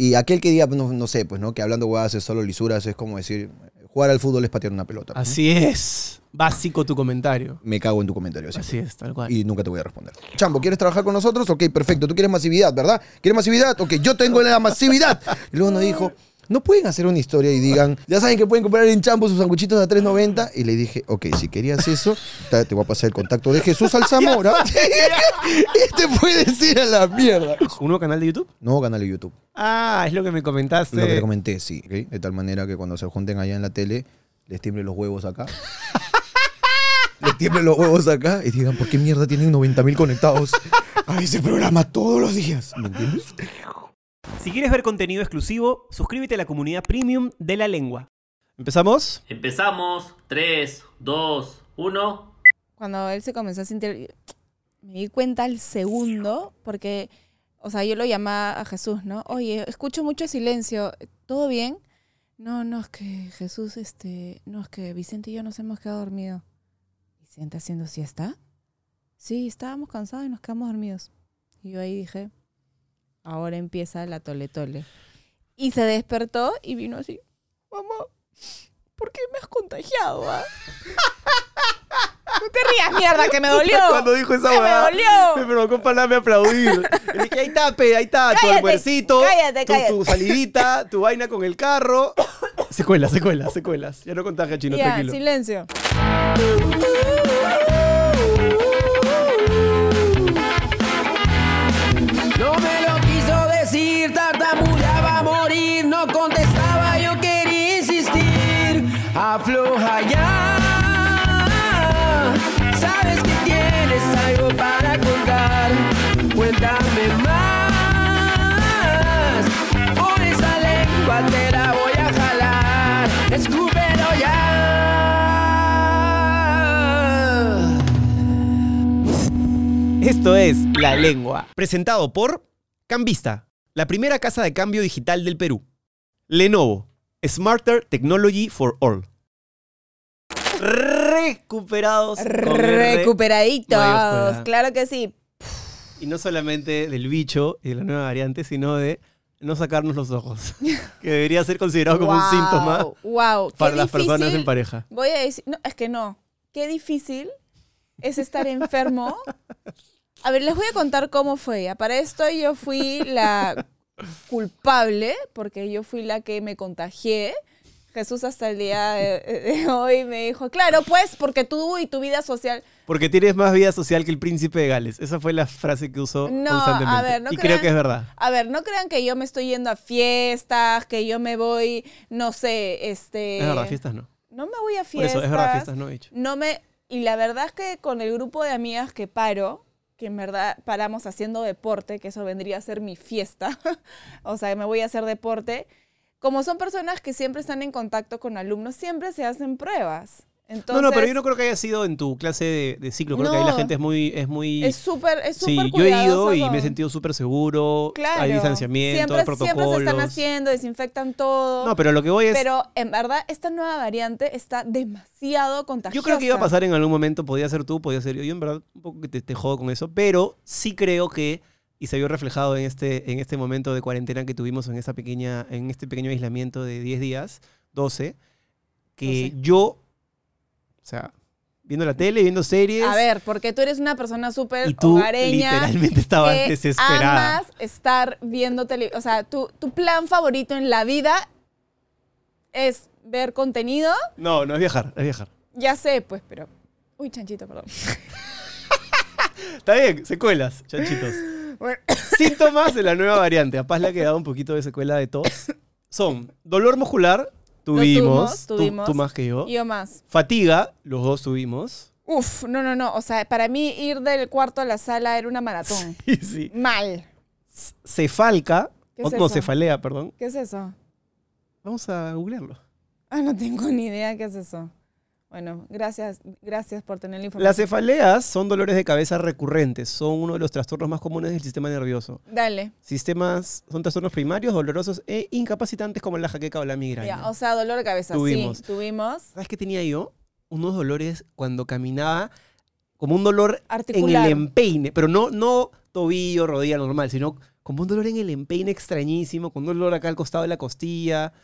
Y aquel que diga, no, no sé, pues, ¿no? Que hablando huevadas es solo lisuras, es como decir, jugar al fútbol es patear una pelota. pues, ¿no? Así es. Básico tu comentario. Me cago en tu comentario. siempre. Así es, tal cual. Y nunca te voy a responder. Chambo, ¿quieres trabajar con nosotros? Ok, perfecto. Tú quieres masividad, ¿verdad? ¿Quieres masividad? Ok, yo tengo la masividad. Y luego nos dijo, ¿no pueden hacer una historia y digan, ya saben que pueden comprar en Chambo sus sanguchitos a 3.90? Y le dije, ok, si querías eso, ta- te voy a pasar el contacto de Jesús Alzamora. y te puedes ir a la mierda. ¿Un nuevo canal de YouTube? Nuevo canal de YouTube. Ah, es lo que me comentaste. Lo que te comenté, sí. ¿ok? De tal manera que cuando se junten allá en la tele, les tiemblen los huevos acá. les tiemblen los huevos acá y digan, ¿por qué mierda tienen 90.000 conectados a ese programa todos los días? ¿Me entiendes? Si quieres ver contenido exclusivo, suscríbete a la comunidad premium de la lengua. ¿Empezamos? Empezamos. 3, 2, 1. Cuando él se comenzó a sentir, me di cuenta al segundo, porque, o sea, yo lo llamaba a Jesús, ¿no? Oye, escucho mucho silencio, ¿todo bien? No, no, es que Jesús, este, no, es que Vicente y yo nos hemos quedado dormidos. ¿Vicente haciendo siesta? Sí, estábamos cansados y nos quedamos dormidos. Y yo ahí dije, ahora empieza la tole tole. Y se despertó y vino así, mamá, ¿por qué me has contagiado? ah?" No te rías, mierda, que me dolió. Cuando dijo esa Que me huevada, dolió. Me provocó para me aplaudir. Le dije, ahí está, pe, ahí está, tu almuercito, cállate, tu, cállate. tu salidita, tu vaina con el carro. Secuelas, secuelas, secuelas. Ya no contagia, chino, Ya, tranquilo. silencio. Esto es La Lengua, presentado por Cambista, la primera casa de cambio digital del Perú. Lenovo, Smarter Technology for All. Recuperados. Recuperaditos. Claro que sí. Y no solamente del bicho y de la nueva variante, sino de no sacarnos los ojos, que debería ser considerado como un síntoma Wow. para las personas en pareja. Voy a decir, no, es que no. Qué difícil es estar enfermo. A ver, les voy a contar cómo fue. ya. Para esto yo fui la culpable, porque yo fui la que me contagié. Jesús hasta el día de, de hoy me dijo, claro, pues, porque tú y tu vida social... Porque tienes más vida social que el príncipe de Gales. Esa fue la frase que usó No, constantemente. a ver, no y crean- creo que es verdad. A ver, no crean que yo me estoy yendo a fiestas, que yo me voy, no sé, este... es verdad, fiestas no. No me voy a Por fiestas. eso, es verdad, fiestas no he dicho. No me. Y la verdad es que con el grupo de amigas que paro, que en verdad paramos haciendo deporte, que eso vendría a ser mi fiesta, o sea, me voy a hacer deporte. Como son personas que siempre están en contacto con alumnos, siempre se hacen pruebas. Entonces, no, no, pero yo no creo que haya sido en tu clase de, de ciclo. Creo que ahí la No. gente es muy... Es muy es súper, es sí, yo he ido y me he sentido súper seguro. Claro. Hay distanciamiento, siempre, hay protocolos. Siempre se están haciendo, desinfectan todo. No, pero lo que voy es... pero en verdad, esta nueva variante está demasiado contagiosa. Yo creo que iba a pasar en algún momento, podía ser tú, podía ser yo. Yo en verdad un poco que te, te jodo con eso, pero sí creo que, y se vio reflejado en este, en este momento de cuarentena que tuvimos en, esa pequeña, en este pequeño aislamiento de 10 días, 12, que 12. yo, sea, viendo la tele, viendo series, A ver, porque tú eres una persona súper hogareña. literalmente estabas que desesperada. amas estar viendo televisión. O sea, tu, tu plan favorito en la vida es ver contenido. No, no es viajar, es viajar. Ya sé, pues, pero. Uy, chanchito, perdón. Está bien, secuelas, chanchitos. Bueno, Síntomas de la nueva variante. A Paz le ha quedado un poquito de secuela de tos. Son dolor muscular, tuvimos, tú- tuvimos. Tú, más que yo. yo más. Fatiga, los dos tuvimos. Uf, no, no, no. O sea, para mí ir del cuarto a la sala era una maratón. Sí. Mal. Cefalca, ¿Qué o- no, cefalea, perdón. ¿Qué es eso? Vamos a googlearlo. Ah, no tengo ni idea qué es eso. Bueno, gracias, gracias por tener la información. Las cefaleas son dolores de cabeza recurrentes. Son uno de los trastornos más comunes del sistema nervioso. Dale. Sistemas, son trastornos primarios, dolorosos e incapacitantes como la jaqueca o la migraña. Ya, o sea, dolor de cabeza. Tuvimos. Sí, tuvimos. ¿Sabes qué tenía yo? Unos dolores cuando caminaba, como un dolor Articular. en el empeine, pero no, no tobillo, rodilla normal, sino como un dolor en el empeine extrañísimo, con un dolor acá al costado de la costilla.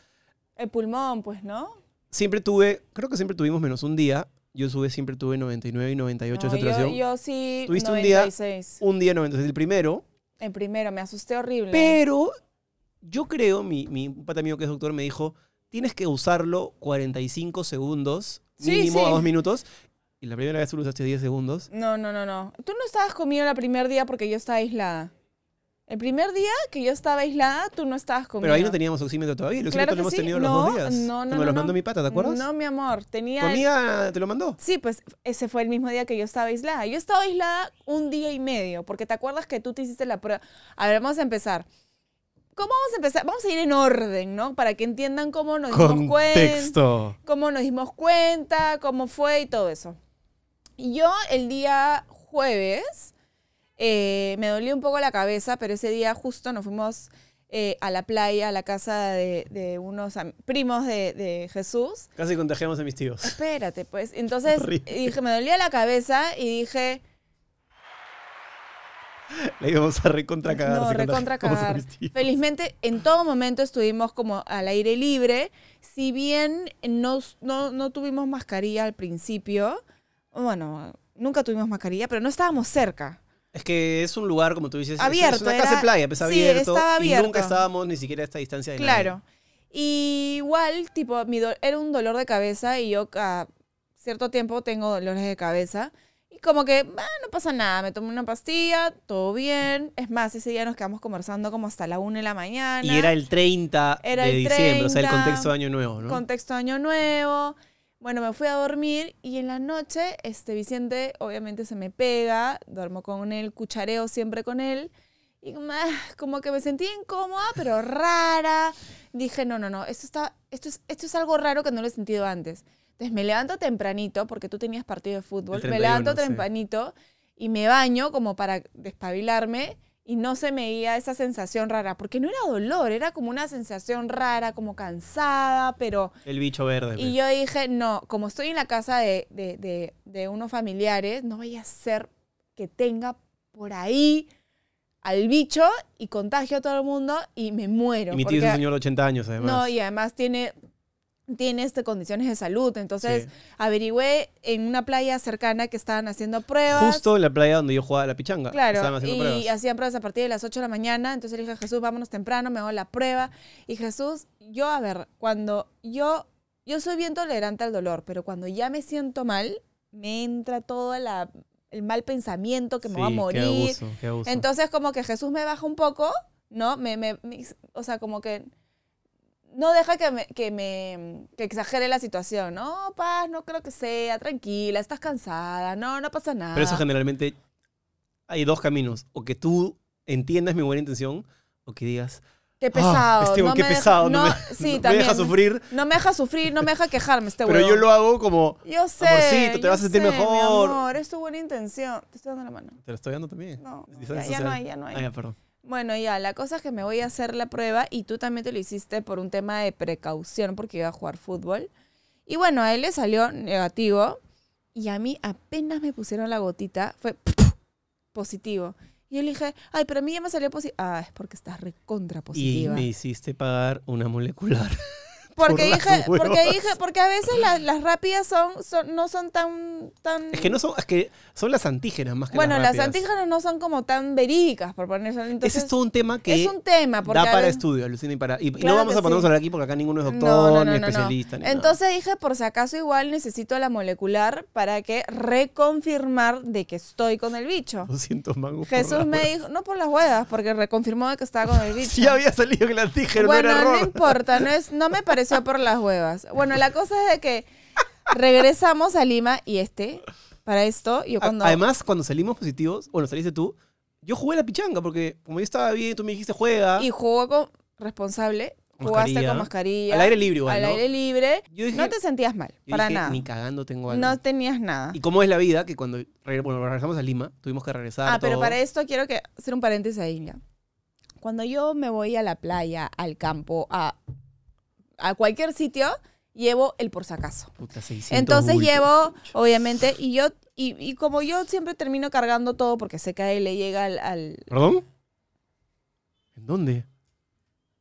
El pulmón, pues, ¿no? Siempre tuve, creo que siempre tuvimos menos un día. Yo sube, siempre tuve 99 y 98 No, de yo, saturación. yo sí, ¿Tuviste un día? 96. Un día 96, el primero. El primero, me asusté horrible. Pero yo creo, mi, mi un pata mío que es doctor me dijo, tienes que usarlo 45 segundos, mínimo sí. a dos minutos. Y la primera vez tú lo usaste 10 segundos. No, no, no, no. Tú no estabas conmigo el primer día porque yo estaba aislada. El primer día que yo estaba aislada, tú no estabas conmigo. Pero ahí no teníamos oxímetro todavía. Claro que lo hemos sí. tenido no, los dos días. No, no, no. me los mandó mi pata, ¿te acuerdas? No, mi amor. ¿Tu Tenía. amiga te lo mandó? Sí, pues ese fue el mismo día que yo estaba aislada. Yo estaba aislada un día y medio, porque te acuerdas que tú te hiciste la prueba. A ver, vamos a empezar. ¿Cómo vamos a empezar? Vamos a ir en orden, ¿no? Para que entiendan cómo nos dimos cuenta. Cómo nos dimos cuenta, cómo fue y todo eso. Y yo el día jueves eh, me dolía un poco la cabeza, pero ese día justo nos fuimos eh, a la playa, a la casa de, de unos primos de, de Jesús. Casi contagiamos a mis tíos. Espérate, pues. Entonces dije, me dolía la cabeza y dije, Le íbamos a recontra cagar. no, recontra cagar. Felizmente, en todo momento estuvimos como al aire libre. Si bien no, no, no tuvimos mascarilla al principio, bueno, nunca tuvimos mascarilla, pero no estábamos cerca. Es que es un lugar, como tú dices, es- Abierto, es una casa era- de playa, pues sí, abierto. estaba Y abierto. nunca estábamos ni siquiera a esta distancia de nadie. Claro. Y igual, tipo, mi era un dolor de cabeza y yo cada cierto tiempo tengo dolores de cabeza. Y como que, ah, no pasa nada, me tomé una pastilla, todo bien. Es más, ese día nos quedamos conversando como hasta la 1 de la mañana. Y era el 30 Era de el diciembre, o sea, el 30, contexto de Año Nuevo, ¿no? Contexto Año Nuevo. Bueno, me fui a dormir y en la noche, este Vicente obviamente se me pega, duermo con él, cuchareo siempre con él. Y como, que me sentí incómoda, pero rara. Dije, no, no, no, esto, está, esto, es, esto es algo raro que no lo he sentido antes. Entonces me levanto tempranito, porque tú tenías partido de fútbol, me 31, levanto sí. tempranito y me baño como para despabilarme y no se me veía esa sensación rara, porque no era dolor, era como una sensación rara, como cansada, pero... El bicho verde. Y pe. yo dije, no, como estoy en la casa de, de, de- de unos familiares, no vaya a ser que tenga por ahí al bicho y contagio a todo el mundo y me muero. Y mi tío es un señor de 80 años, además. no, y además tiene, tiene este, condiciones de salud. Entonces Sí. averigüé en una playa cercana que estaban haciendo pruebas. Justo en la playa donde yo jugaba la pichanga. Claro, Estaban haciendo y pruebas. hacían pruebas a partir de las 8 de la mañana. Entonces le dije a Jesús, vámonos temprano, me hago la prueba. Y Jesús, yo, a ver, cuando yo, yo soy bien tolerante al dolor, pero cuando ya me siento mal, me entra todo la- el mal pensamiento que me va a morir. Qué abuso, qué abuso. Entonces, como que Jesús me baja un poco, ¿no? Me, me- me- o sea, como que no deja que me, que me que exagere la situación. No, paz, no creo que sea, tranquila, estás cansada, no, no pasa nada. Pero eso generalmente hay dos caminos. O que tú entiendas mi buena intención, o que digas, Qué "Ah, pesado. este no qué me deja- pesado, no, no, me, sí, no me deja sufrir. No me deja sufrir, no me deja quejarme este Pero yo lo hago como, Yo sé. Amorcito, te yo vas a sentir sé, mejor. Mi amor, es tu buena intención. Te estoy dando la mano. te lo estoy dando también. No, ya, ya no hay, ya no hay. Ah, ya, perdón. Bueno, ya, la cosa es que me voy a hacer la prueba y tú también te lo hiciste por un tema de precaución porque iba a jugar fútbol. Y bueno, a él le salió negativo y a mí apenas me pusieron la gotita, fue positivo. Y yo le dije, ay, pero a mí ya me salió positivo. Ah, es porque estás recontra Y positiva. me hiciste pagar una molecular. Porque dije, porque dije, porque a veces las, las rápidas son, son, no son tan, tan. Es que no son, es que son las antígenas más que bueno, las las antígenas no son como tan verídicas, por ponerse. Entonces, Ese es todo un tema que es un tema. Porque da para estudio, Lucina, y para. Y, y Claro no vamos a ponernos sí. a hablar aquí porque acá ninguno es doctor, No, no, no, ni no, no. especialista. ni nada. Entonces dije, por si acaso igual necesito la molecular para que reconfirmar de que estoy con el bicho. 200 mangos. por Jesús me dijo, no por las huevas, porque reconfirmó de que estaba con el bicho. Sí, había salido que la antígeno bueno, no era no error. importa, no, es, no me por las huevas. Bueno, la cosa es de que regresamos a Lima y este, para esto, yo cuando... Además, cuando salimos positivos, bueno, saliste tú, yo jugué la pichanga porque como yo estaba bien, tú me dijiste juega. y jugó con responsable, jugaste con mascarilla. Al aire libre igual, Al ¿no? aire libre. Yo dije- no te sentías mal, Yo para dije, nada. Ni cagando tengo algo. No tenías nada. Y cómo es la vida, que cuando bueno, regresamos a Lima, tuvimos que regresar. Ah, pero para esto quiero que hacer un paréntesis ahí ya. Cuando yo me voy a la playa, al campo, a, a cualquier sitio, llevo el por si acaso. Puta, 600 Entonces bultos. llevo, obviamente, y yo, y, y como yo siempre termino cargando todo porque sé que a él le llega al, al- ¿Perdón? ¿En dónde?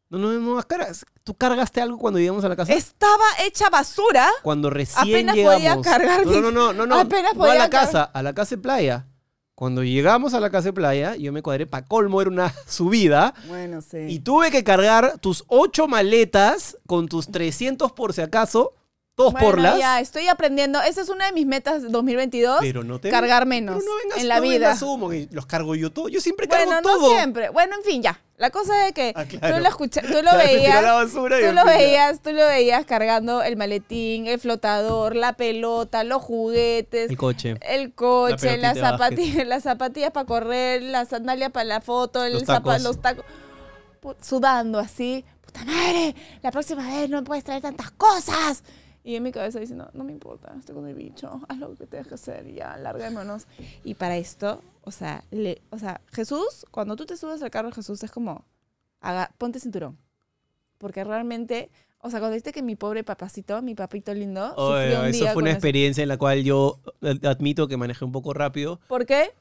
No, no, no, caras. ¿Tú cargaste algo cuando llegamos a la casa? Estaba hecha basura. Cuando recién Apenas llegamos. podía cargar no, no, no, no, no. Apenas no a la car- casa, a la casa de playa. Cuando llegamos a la casa de playa, yo me cuadré para colmo, era una subida. Bueno, sí. Y tuve que cargar tus ocho maletas con tus 300 por si acaso, dos bueno, porlas. ya, estoy aprendiendo. Esa es una de mis metas de 2022. Pero no te cargar menos Pero no vengas, en la no vida. que los cargo yo todo. Yo siempre cargo Bueno, todo. no siempre. Bueno, en fin, ya. La cosa es que Ah, claro. tú lo escucha- tú lo Claro, me veías. la basura y Tú me lo veías, tú lo veías cargando el maletín, el flotador, la pelota, los juguetes, El coche. el coche, La las zapatillas, las zapatillas para correr, las sandalias para la foto, el Los tacos. los tacos. Sudando así. Puta madre, la próxima vez no puedes traer tantas cosas. Y en mi cabeza diciendo, no me importa, estoy con el bicho, haz lo que tengas que hacer y ya, larguémonos. Y para esto, o sea, le, o sea, Jesús, cuando tú te subes al carro de Jesús es como, haga, ponte cinturón. Porque realmente, o sea, cuando viste que mi pobre papacito, mi papito lindo, Oye, sufrió un eso día fue una con experiencia en la cual yo eh, admito que manejé un poco rápido. ¿Por qué?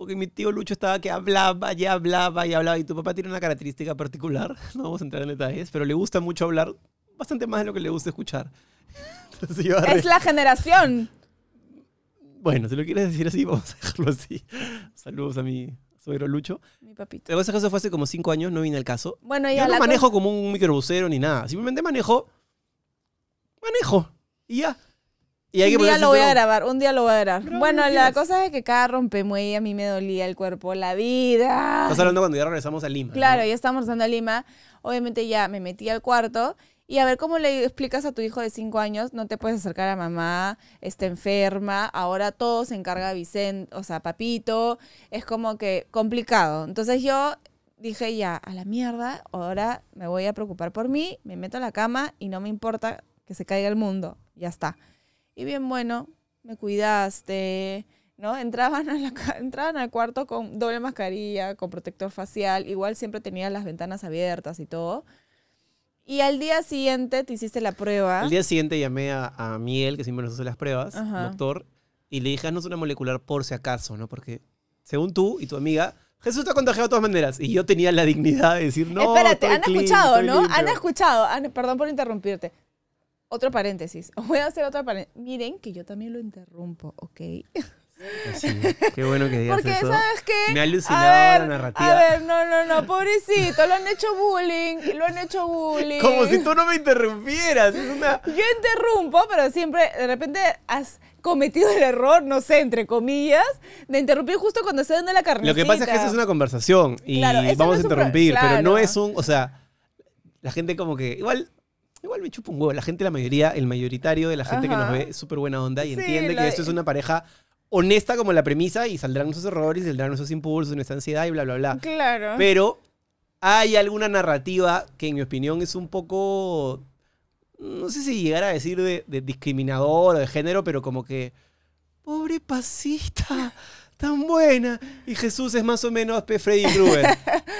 Porque mi tío Lucho estaba que hablaba y hablaba y hablaba. Y tu papá tiene una característica particular. No vamos a entrar en detalles, pero le gusta mucho hablar. Bastante más de lo que le gusta escuchar. Entonces yo agarré- Es la generación. Bueno, si lo quieres decir así, vamos a dejarlo así. Saludos a mi suegro Lucho. Mi papito. Ese caso fue hace como cinco años, no vine al caso. Bueno, ya Yo no la manejo cosa- como un microbusero ni nada. Simplemente manejo. Manejo. Y ya. Y hay que un día ponerse lo voy a grabar, un día lo voy a grabar. Graba Bueno, lo que la quieras. cosa es que cada rompemuelle a mí me dolía el cuerpo, la vida. Estás hablando cuando ya regresamos a Lima. Claro, ¿no? ya estamos regresando a Lima. Obviamente ya me metí al cuarto. Y a ver, ¿cómo le explicas a tu hijo de cinco años? No te puedes acercar a mamá, está enferma, ahora todo se encarga Vicente, o sea, papito. Es como que complicado. Entonces yo dije, ya, a la mierda, ahora me voy a preocupar por mí, me meto a la cama y no me importa que se caiga el mundo. Ya está. Y bien, bueno, me cuidaste, ¿no? Entraban, entraban al cuarto con doble mascarilla, con protector facial, igual siempre tenía las ventanas abiertas y todo. Y al día siguiente te hiciste la prueba. El día siguiente llamé a, a Miguel, que siempre nos hace las pruebas, Ajá. doctor, y le dije, haznos una molecular por si acaso, ¿no? Porque según tú y tu amiga, Jesús está contagiado de todas maneras. Y yo tenía la dignidad de decir, no, Espérate, han clean, escuchado, ¿no? limpio". Han escuchado. han- perdón por interrumpirte. Otro paréntesis. Voy a hacer otro paréntesis. Miren que yo también lo interrumpo, ¿ok? Así, qué bueno que digas Porque, eso. ¿sabes qué? Me ha alucinado A ver, la narrativa. A ver, no, no, no, pobrecito, lo han hecho bullying, lo han hecho bullying. Como si tú no me interrumpieras. Es una... Yo interrumpo, pero siempre, de repente, has cometido el error, no sé, entre comillas, de interrumpir justo cuando estoy dando la carnecita. Lo que pasa es que esa es una conversación y Claro, ese no vamos a pro- interrumpir, pero no es un, o sea, la gente como que igual igual me chupa un huevo, la gente la mayoría, el mayoritario de la gente que nos ve es súper buena onda y Sí, entiende que esto es una pareja honesta como la premisa y saldrán nuestros errores, y saldrán nuestros impulsos, nuestra ansiedad y bla bla bla. Claro. Pero hay alguna narrativa que en mi opinión es un poco no sé si llegar a decir de, de discriminador o de género, pero como que pobre pasita, tan buena. Y Jesús es más o menos P. Freddy Krueger.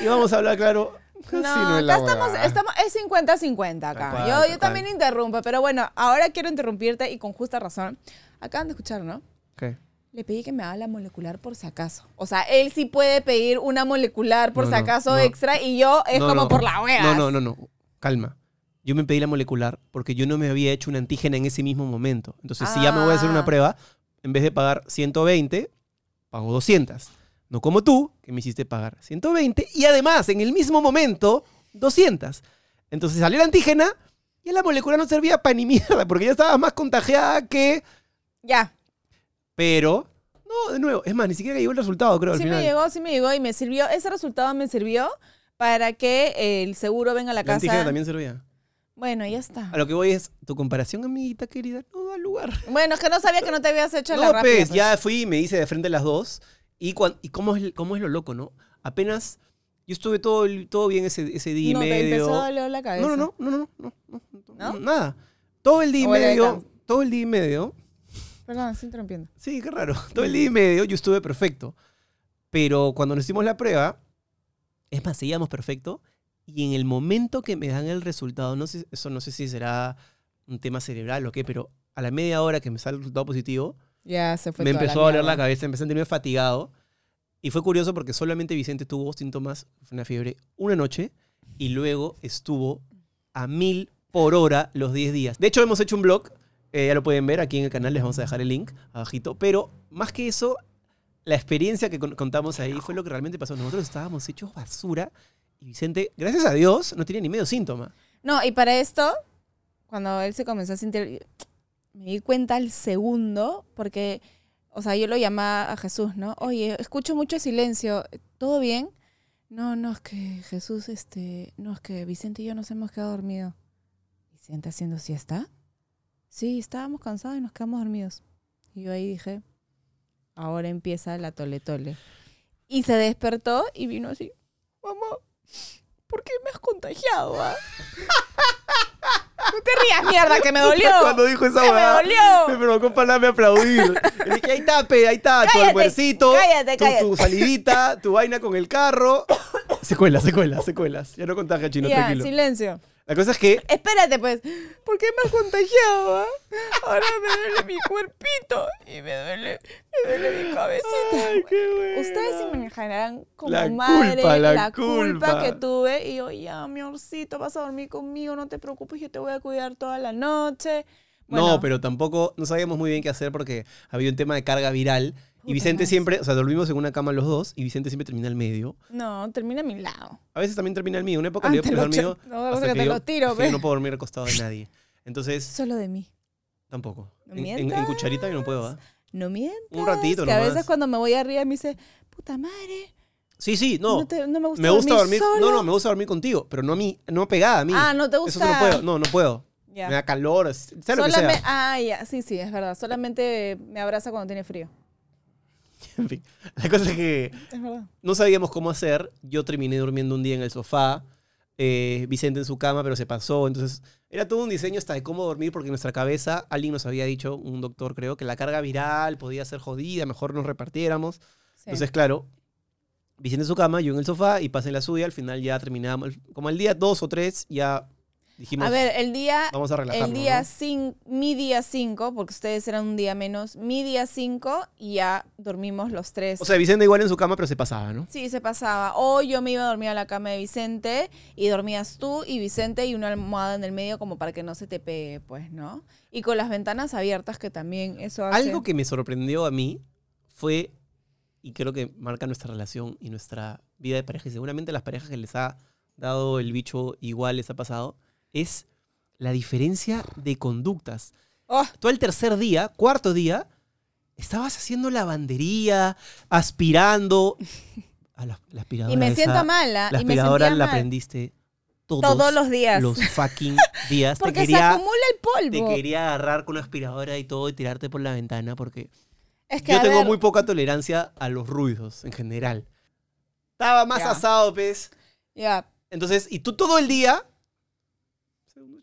y vamos a hablar claro. No, es estamos, estamos, es 50-50 acá. Cual, yo yo también interrumpo, pero bueno, ahora quiero interrumpirte y con justa razón. Acaban de escuchar, ¿no? ¿Qué? Le pedí que me haga la molecular por si acaso. O sea, él sí puede pedir una molecular por No, si acaso no. extra y yo es como por la wea. No, no, no, no. Calma. Yo me pedí la molecular porque yo no me había hecho una antígena en ese mismo momento. Entonces, si ya me voy a hacer una Ah. prueba, en vez de pagar 120, pago 200. No como tú, que me hiciste pagar 120 y además, en el mismo momento, 200. Entonces salió la antígena y la molecular no servía para ni mierda porque ya estaba más contagiada que... Ya. Pero, no, de nuevo, es más, ni siquiera llegó el resultado, creo. Sí al final. me llegó, sí me llegó y me sirvió. Ese resultado me sirvió para que el seguro venga a la, la casa. La también servía. Bueno, ya está. A lo que voy es, tu comparación, amiguita querida, no da lugar. Bueno, es que no sabía que no te habías hecho no, la rápida. Pues, pues, ya fui y me hice de frente las dos. Y, cuan, y cómo, es, cómo es lo loco, ¿no? Apenas... Yo estuve todo, todo bien ese, ese día no, y medio. Te empezó a doler la cabeza. No, no, no, no, no, no, no, ¿No? nada. Todo el día y medio, todo el día y medio, Perdón, estoy interrumpiendo. Sí, qué raro. Todo el día y medio yo estuve perfecto. Pero cuando nos hicimos la prueba, es más, seguíamos perfecto. Y en el momento que me dan el resultado, no sé, eso no sé si será un tema cerebral o qué, pero a la media hora que me sale el resultado positivo, Ya se fue me empezó a doler la cabeza, empecé a sentirme fatigado. Y fue curioso porque solamente Vicente tuvo síntomas, fue una fiebre, una noche y luego estuvo a mil por hora los 10 días. De hecho, hemos hecho un blog, eh, ya lo pueden ver aquí en el canal, les vamos a dejar el link abajito. Pero más que eso, la experiencia que con- contamos ahí fue lo que realmente pasó. Nosotros estábamos hechos basura y Vicente, gracias a Dios, no tenía ni medio síntoma. No, y para esto, cuando él se comenzó a sentir, me di cuenta al segundo, porque, o sea, yo lo llamaba a Jesús, ¿no? Oye, escucho mucho silencio, ¿todo bien? No, no, es que Jesús, este, no, es que Vicente y yo nos hemos quedado dormidos. ¿Vicente haciendo siesta? Sí, estábamos cansados y nos quedamos dormidos. Y yo ahí dije, ahora empieza la tole tole. Y se despertó y vino así, mamá, ¿por qué me has contagiado? ah?" No te rías, mierda, que me dolió. Cuando dijo esa me huevada, me dolió. provocó para aplaudir. Le dije, ahí está, pe, ahí está, tu Cállate, almuercito, cállate, tu, cállate. tu salidita, tu vaina con el carro. Secuelas, secuelas, secuelas. Ya no contagia, chino, Ya, tranquilo. silencio. La cosa es que Espérate, pues. ¿Por qué me has contagiado? ah? Ahora me duele mi cuerpito y me duele, me duele mi cabecita. Ustedes se imaginarán como La madre culpa, la la, culpa. culpa. que tuve. Y yo, ya, mi orcito, vas a dormir conmigo, no te preocupes, yo te voy a cuidar toda la noche. Bueno, No, pero tampoco, no sabíamos muy bien qué hacer porque había un tema de carga viral. Y Vicente siempre, o sea, dormimos en una cama los dos y Vicente siempre termina al medio. No, termina a mi lado. A veces también termina al mío. Una época Ah, le dio cho- no, hasta que te yo- lo tiro, yo no puedo dormir acostado de nadie. Entonces, Solo de mí. tampoco. No En, en- cucharita yo no puedo, ¿ah? No mientas. Un ratito Que a veces cuando me voy arriba me dice, puta madre. Sí, sí, no. No, te- no me gusta me gusta dormir. No, no, me gusta dormir contigo, pero no a mí, no pegada a mí. Ah, no te Eso gusta. sí no puedo. No, no puedo. Ya. Me da calor, sea lo que sea. Ah, ya, sí, sí, es verdad. Solamente me abraza cuando tiene frío. En fin, la cosa es que Es no sabíamos cómo hacer. Yo terminé durmiendo un día en el sofá, eh, Vicente en su cama, pero se pasó. Entonces, era todo un diseño hasta de cómo dormir, porque en nuestra cabeza alguien nos había dicho, un doctor creo, que la carga viral podía ser jodida, mejor nos repartiéramos. Sí. Entonces, claro, Vicente en su cama, yo en el sofá y pasé en la suya. Al final ya terminábamos, como al día dos o tres, ya dijimos, a ver, el día, vamos a el día ¿no? cin- mi día 5, porque ustedes eran un día menos, mi día 5 y ya dormimos los tres. O sea, Vicente igual en su cama, pero se pasaba, ¿no? Sí, se pasaba. O yo me iba a dormir a la cama de Vicente y dormías tú y Vicente y una almohada en el medio como para que no se te pegue, pues, ¿no? Y con las ventanas abiertas que también eso hace... Algo que me sorprendió a mí fue, y creo que marca nuestra relación y nuestra vida de pareja, y seguramente las parejas que les ha dado el bicho igual les ha pasado, es la diferencia de conductas. Oh, Tú al tercer día, cuarto día, estabas haciendo lavandería, aspirando. A la, la aspiradora y me esa- siento mala. La y me aspiradora la mal. aprendiste todos, Todos los días. los fucking días. Te Porque se quería, acumula el te polvo. quería agarrar con una aspiradora y todo y tirarte por la ventana porque Es que, yo tengo ver, muy poca tolerancia a los ruidos en general. Estaba más asado, pez. Ya, Entonces, y tú todo el día.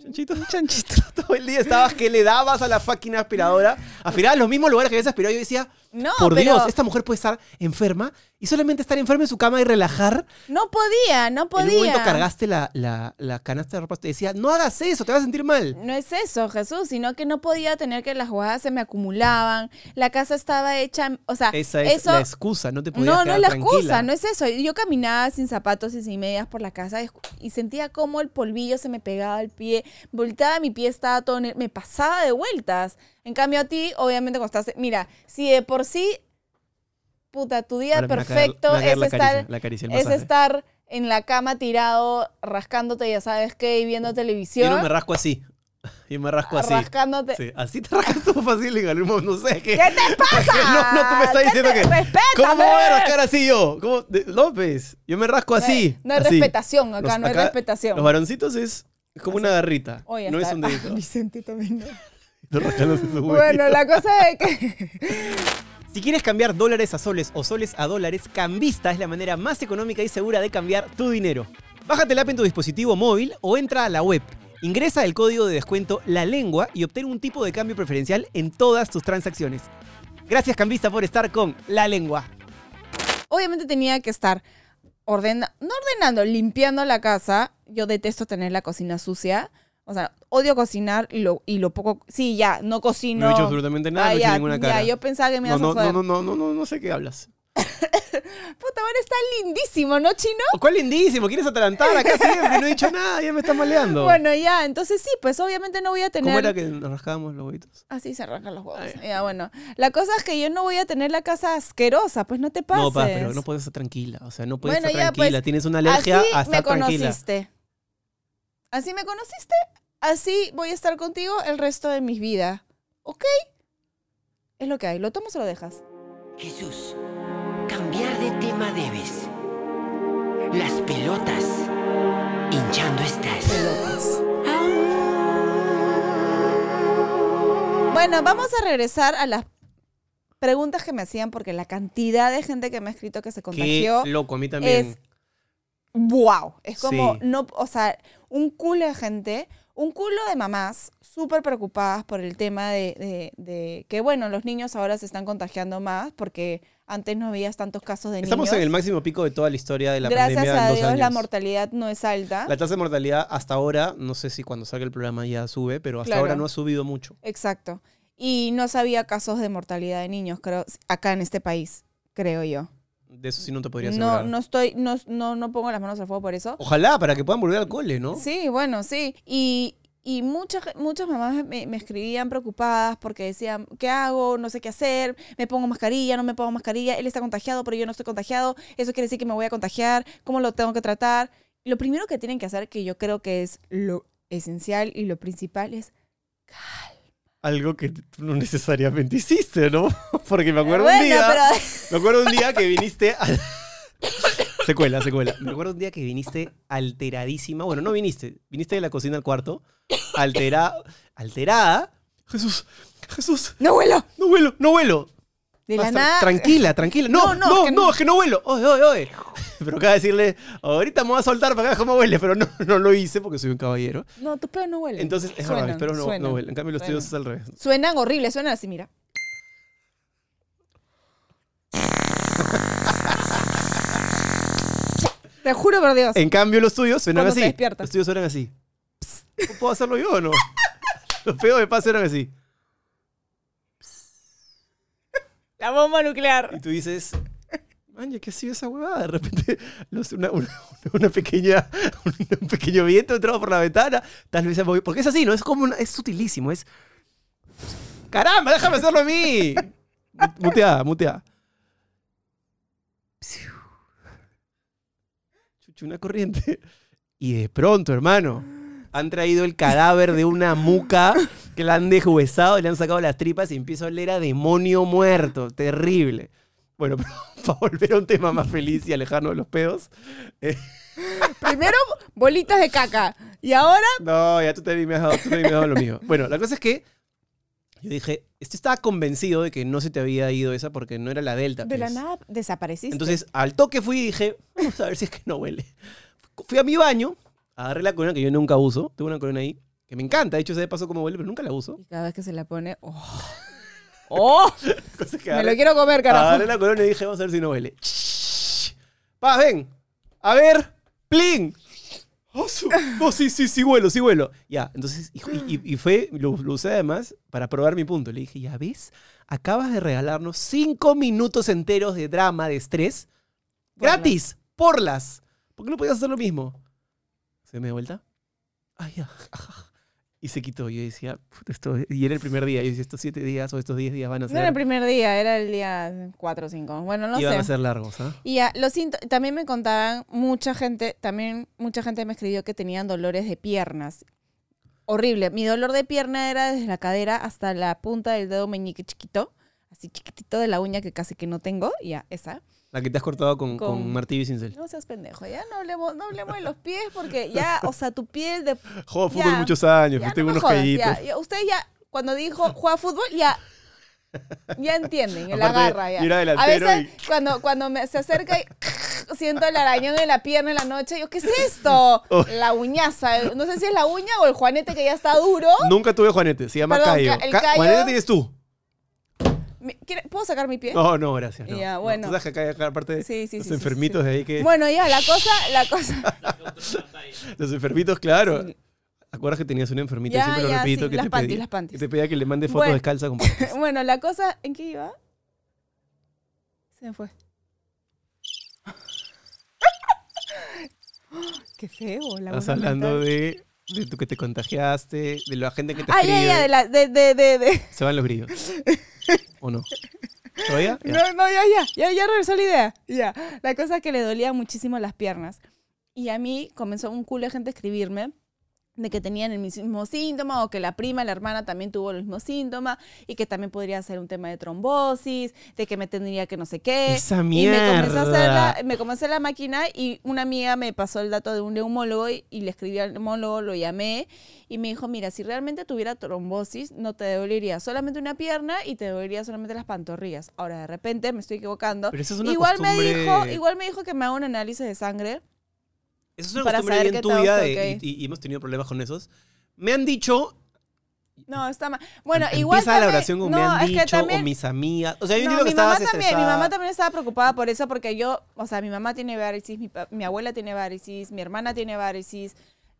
Chanchito. chanchito. Todo el día estabas que le dabas a la fucking aspiradora. Aspirabas los mismos lugares que habías aspirado. Yo decía, No, por pero Dios, esta mujer puede estar enferma y solamente estar enferma en su cama y relajar. no podía, no En un podía. momento cargaste la, la, la canasta de ropa. Te decía, no hagas eso, te vas a sentir mal. No es eso, Jesús, sino que no podía tener que las jugadas se me acumulaban. La casa estaba hecha, o sea, Esa es eso la excusa, no te podías no, no es la tranquila. excusa, no es eso. Yo caminaba sin zapatos y sin medias por la casa y- y sentía como el polvillo se me pegaba al pie, volteaba mi pie, estaba todo, me pasaba de vueltas. En cambio a ti, obviamente cuando estás, mira, si de por sí, puta, tu día Ahora perfecto caer es la estar, caricia, la caricia, es estar en la cama tirado, rascándote, ya sabes qué, y viendo televisión. Yo no me rasco así. Yo me rasco así. rascándote. Sí, así te rascas tú fácil, Galimo, no sé qué. ¿Qué te pasa? No, no, tú me estás ¿Qué diciendo te- que. Respétame. ¿Cómo me voy a rascar así yo? ¿Cómo? De- López, yo me rasco así. No hay así. respetación acá, Los- no hay acá, respetación. Los varoncitos es como una garrita. Oye, no está- es un dedito. Ah, Vicente también. no. Bueno, la cosa es que. Si quieres cambiar dólares a soles o soles a dólares, Cambista es la manera más económica y segura de cambiar tu dinero. Bájate la app en tu dispositivo móvil o entra a la web. Ingresa el código de descuento La Lengua y obtén un tipo de cambio preferencial en todas tus transacciones. Gracias Cambista por estar con La Lengua. Obviamente tenía que estar ordena no ordenando, limpiando la casa. Yo detesto tener la cocina sucia. O sea, odio cocinar y lo, y lo poco. Sí, ya, no cocino. No he hecho absolutamente nada, Ah, no he hecho ya, ninguna cara. Ya, yo pensaba que me No, ibas no, a joder. no, no, no, no, no sé qué hablas. Puta, ahora está lindísimo, ¿no, chino? ¿Cuál lindísimo? ¿Quieres atalantar acá siempre? No he dicho nada, ya me estás maleando. Bueno, ya, entonces sí, pues obviamente no voy a tener... ¿Cómo era que nos rascábamos los huevitos? Así se arrancan los huevos. Ay. Ya, bueno. La cosa es que yo no voy a tener la casa asquerosa, pues no te pases. No, pa, pero no puedes estar tranquila. O sea, no puedes Bueno, estar ya, tranquila. pues, Tienes una alergia Así a me tranquila. conociste. Así me conociste. Así voy a estar contigo el resto de mi vida. ¿Ok? Es lo que hay. ¿Lo tomas o lo dejas? Jesús, cambiar de tema debes. Las pelotas hinchando estás. Bueno, vamos a regresar a las preguntas que me hacían porque la cantidad de gente que me ha escrito que se Qué contagió loco, a mí también. es wow. Es como, Sí. no, o sea, un culo de gente, un culo de mamás súper preocupadas por el tema de, de- de que, bueno, los niños ahora se están contagiando más porque antes no veías tantos casos de Estamos niños. en el máximo pico de toda la historia de la Gracias pandemia en a dos Dios la mortalidad no es alta. La tasa de mortalidad hasta ahora, no sé si cuando salga el programa ya sube, pero hasta Claro. ahora no ha subido mucho. Exacto. Y no sabía casos de mortalidad de niños, creo, acá en este país, creo yo. De eso sí no te podría No, asegurar. no estoy, no, no, no pongo las manos al fuego por eso. Ojalá, para que puedan volver al cole, ¿no? Sí, bueno, sí. Y, y muchas, muchas mamás me, me escribían preocupadas porque decían, ¿qué hago? No sé qué hacer, me pongo mascarilla, no me pongo mascarilla, él está contagiado, pero yo no estoy contagiado, eso quiere decir que me voy a contagiar, ¿cómo lo tengo que tratar? Lo primero que tienen que hacer, que yo creo que es lo esencial y lo principal, es Algo que tú no necesariamente hiciste, ¿no? Porque me acuerdo un día. pero Me acuerdo un día que viniste. al- secuela, secuela. Me acuerdo un día que viniste alteradísima. Bueno, no viniste. Viniste de la cocina al cuarto. Altera, alterada. Jesús, Jesús. no vuelo. No vuelo, no vuelo. De la nada. Tranquila, tranquila. No, No, no, que no, no. que no vuelo. Oye, oye, oye. Pero acaba de decirle, ahorita me voy a soltar para que veas cómo huele. Pero no, no lo hice porque soy un caballero. No, tus pedos no huelen. Entonces, es verdad, espero no, no. En cambio, los tuyos es al revés. Suenan horribles, suenan así, mira. Te juro por Dios. En cambio, los tuyos suenan Cuando así. Los tuyos suenan así. ¿Puedo hacerlo yo o no? Los pedos de paz suenan así. La bomba nuclear. Y tú dices, Maña, ¿qué ha sido esa huevada? De repente, una, pequeña, un pequeño viento entraba por la ventana. Tal vez. Porque es así, ¿no? Es como una- es sutilísimo. Es. ¡Caramba! ¡Déjame hacerlo a mí! Muteada, muteada. Chuchu, una corriente. Y de pronto, hermano, han traído el cadáver de una muca que la han deshuesado, le han sacado las tripas y empieza a oler a demonio muerto. Terrible. Bueno, pero para volver a un tema más feliz y alejano de los pedos. Primero, bolitas de caca. Y ahora, No, ya tú también me has dado, tú me has dado lo mío. Bueno, la cosa es que yo dije, esto estaba convencido de que no se te había ido esa porque no era la Delta. de la pues. nada, desapareciste. Entonces, al toque fui y dije, vamos a ver si es que no huele. Fui a mi baño, agarré la corona que yo nunca uso. Tengo una corona ahí que me encanta. De hecho, sé de paso cómo huele, pero nunca la uso. Y cada vez que se la pone, ¡oh! ¡Oh! Me lo quiero comer, carajo. Agarré la corona y dije, vamos a ver si no huele. Pa, ven. A ver. Plin. Oh, su- no, sí, sí, sí huelo, sí huelo. Ya, entonces, y, y- y fue, lo, lo usé además para probar mi punto. Le dije, ya ves, acabas de regalarnos cinco minutos enteros de drama, de estrés, Porlas. gratis, porlas. ¿Por qué no podías hacer lo mismo? ¿Se me da vuelta? Ay, ya. Y se quitó. Yo decía, "Puta, esto, y era el primer día. Yo decía, estos siete días o estos diez días van a No era el ser, primer día, era el día 4 o 5. Bueno, no iban sé. a ser largos, ¿ah? Y ya, los sínto- también me contaban, mucha gente, también mucha gente me escribió que tenían dolores de piernas. Horrible. Mi dolor de pierna era desde la cadera hasta la punta del dedo meñique chiquito, así chiquitito de la uña que casi que no tengo, ya, esa. La que te has cortado con, con... Con- martillo y cincel. No seas pendejo, ya no hablemos, no hablemos de los pies porque ya, o sea, tu piel de... Juego fútbol muchos años, Ya, tengo no unos jodas, callitos. ya, ya, Usted ya, cuando dijo juega fútbol, ya... Ya entienden, el Aparte, agarra ya. A veces cuando, cuando me, se acerca y siento el arañón en la pierna en la noche, yo, ¿qué es esto? Oh. La uñaza. No sé si es la uña o el juanete que ya está duro. Nunca tuve Juanete, se llama Perdón, Cayo. ca- el Juanete tienes tú. Mi- ¿quiere- ¿Puedo sacar mi pie? No, no, gracias. No. Ya, No, bueno. Tú sabes que acá aparte Sí, sí, los sí, enfermitos de ahí que. Bueno, ya, la cosa, la cosa. Los enfermitos, claro. ¿Acuerdas que tenías una enfermita? Ya, Siempre lo ya, repito. que, las te panties, pedí- las panties. que te pedía que le mande fotos Bueno. descalza con. Bueno, la cosa, ¿en qué iba? Se me fue. Qué feo, la Estás hablando de, de tú que te contagiaste, de la gente que te Ah, ya, escribe. ya, de, la, de, de, de, de- Se van los brillos. ¿O no? ¿Todavía? Ya. No, no, ya, ya, ya, ya regresó la idea. Ya. La cosa es que le dolían muchísimo las piernas. Y a mí comenzó un culo de gente a escribirme de que tenían el mismo síntoma o que la prima, la hermana también tuvo el mismo síntoma y que también podría ser un tema de trombosis, de que me tendría que no sé qué. Esa Y me comencé, a hacer la, mierda. me comencé la máquina y una amiga me pasó el dato de un neumólogo y, y le escribí al neumólogo, lo llamé y me dijo, mira, si realmente tuviera trombosis, no te dolería solamente una pierna y te dolería solamente las pantorrillas. Ahora, de repente, me estoy equivocando. Pero eso es una igual, me dijo, igual me dijo que me haga un análisis de sangre. Eso es una para costumbre bien tuya de- ok. y, y- hemos tenido problemas con esos. Me han dicho. No, está mal. Bueno, em- igual Empieza la oración como no, me han dicho también- o mis amigas. O sea, yo No, entiendo que mi mamá también, mi mamá también estaba preocupada por eso, porque yo, o sea, mi mamá tiene varices, mi, mi abuela tiene varices, mi hermana tiene varices.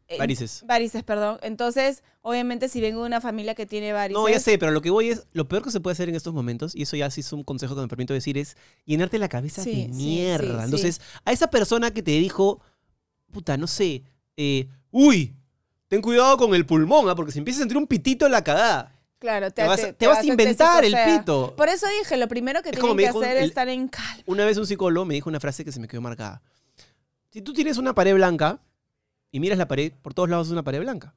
eh, Varices. Varices, perdón. Entonces, obviamente, si vengo de una familia que tiene varices. No, ya sé, pero lo que voy es, lo peor que se puede hacer en estos momentos, y eso ya sí es un consejo que me permito decir, es llenarte la cabeza Sí, de sí, mierda. sí, Entonces, a esa persona que te dijo, puta, no sé, eh, uy, ten cuidado con el pulmón, ¿ah? porque si empiezas a sentir un pitito en la cagada, Claro, te, vas, a- te vas a inventar el pito. Por eso dije, lo primero que Es tienen que hacer es estar en calma. Una vez un psicólogo me dijo una frase que se me quedó marcada. Si tú tienes una pared blanca y miras la pared, por todos lados es una pared blanca.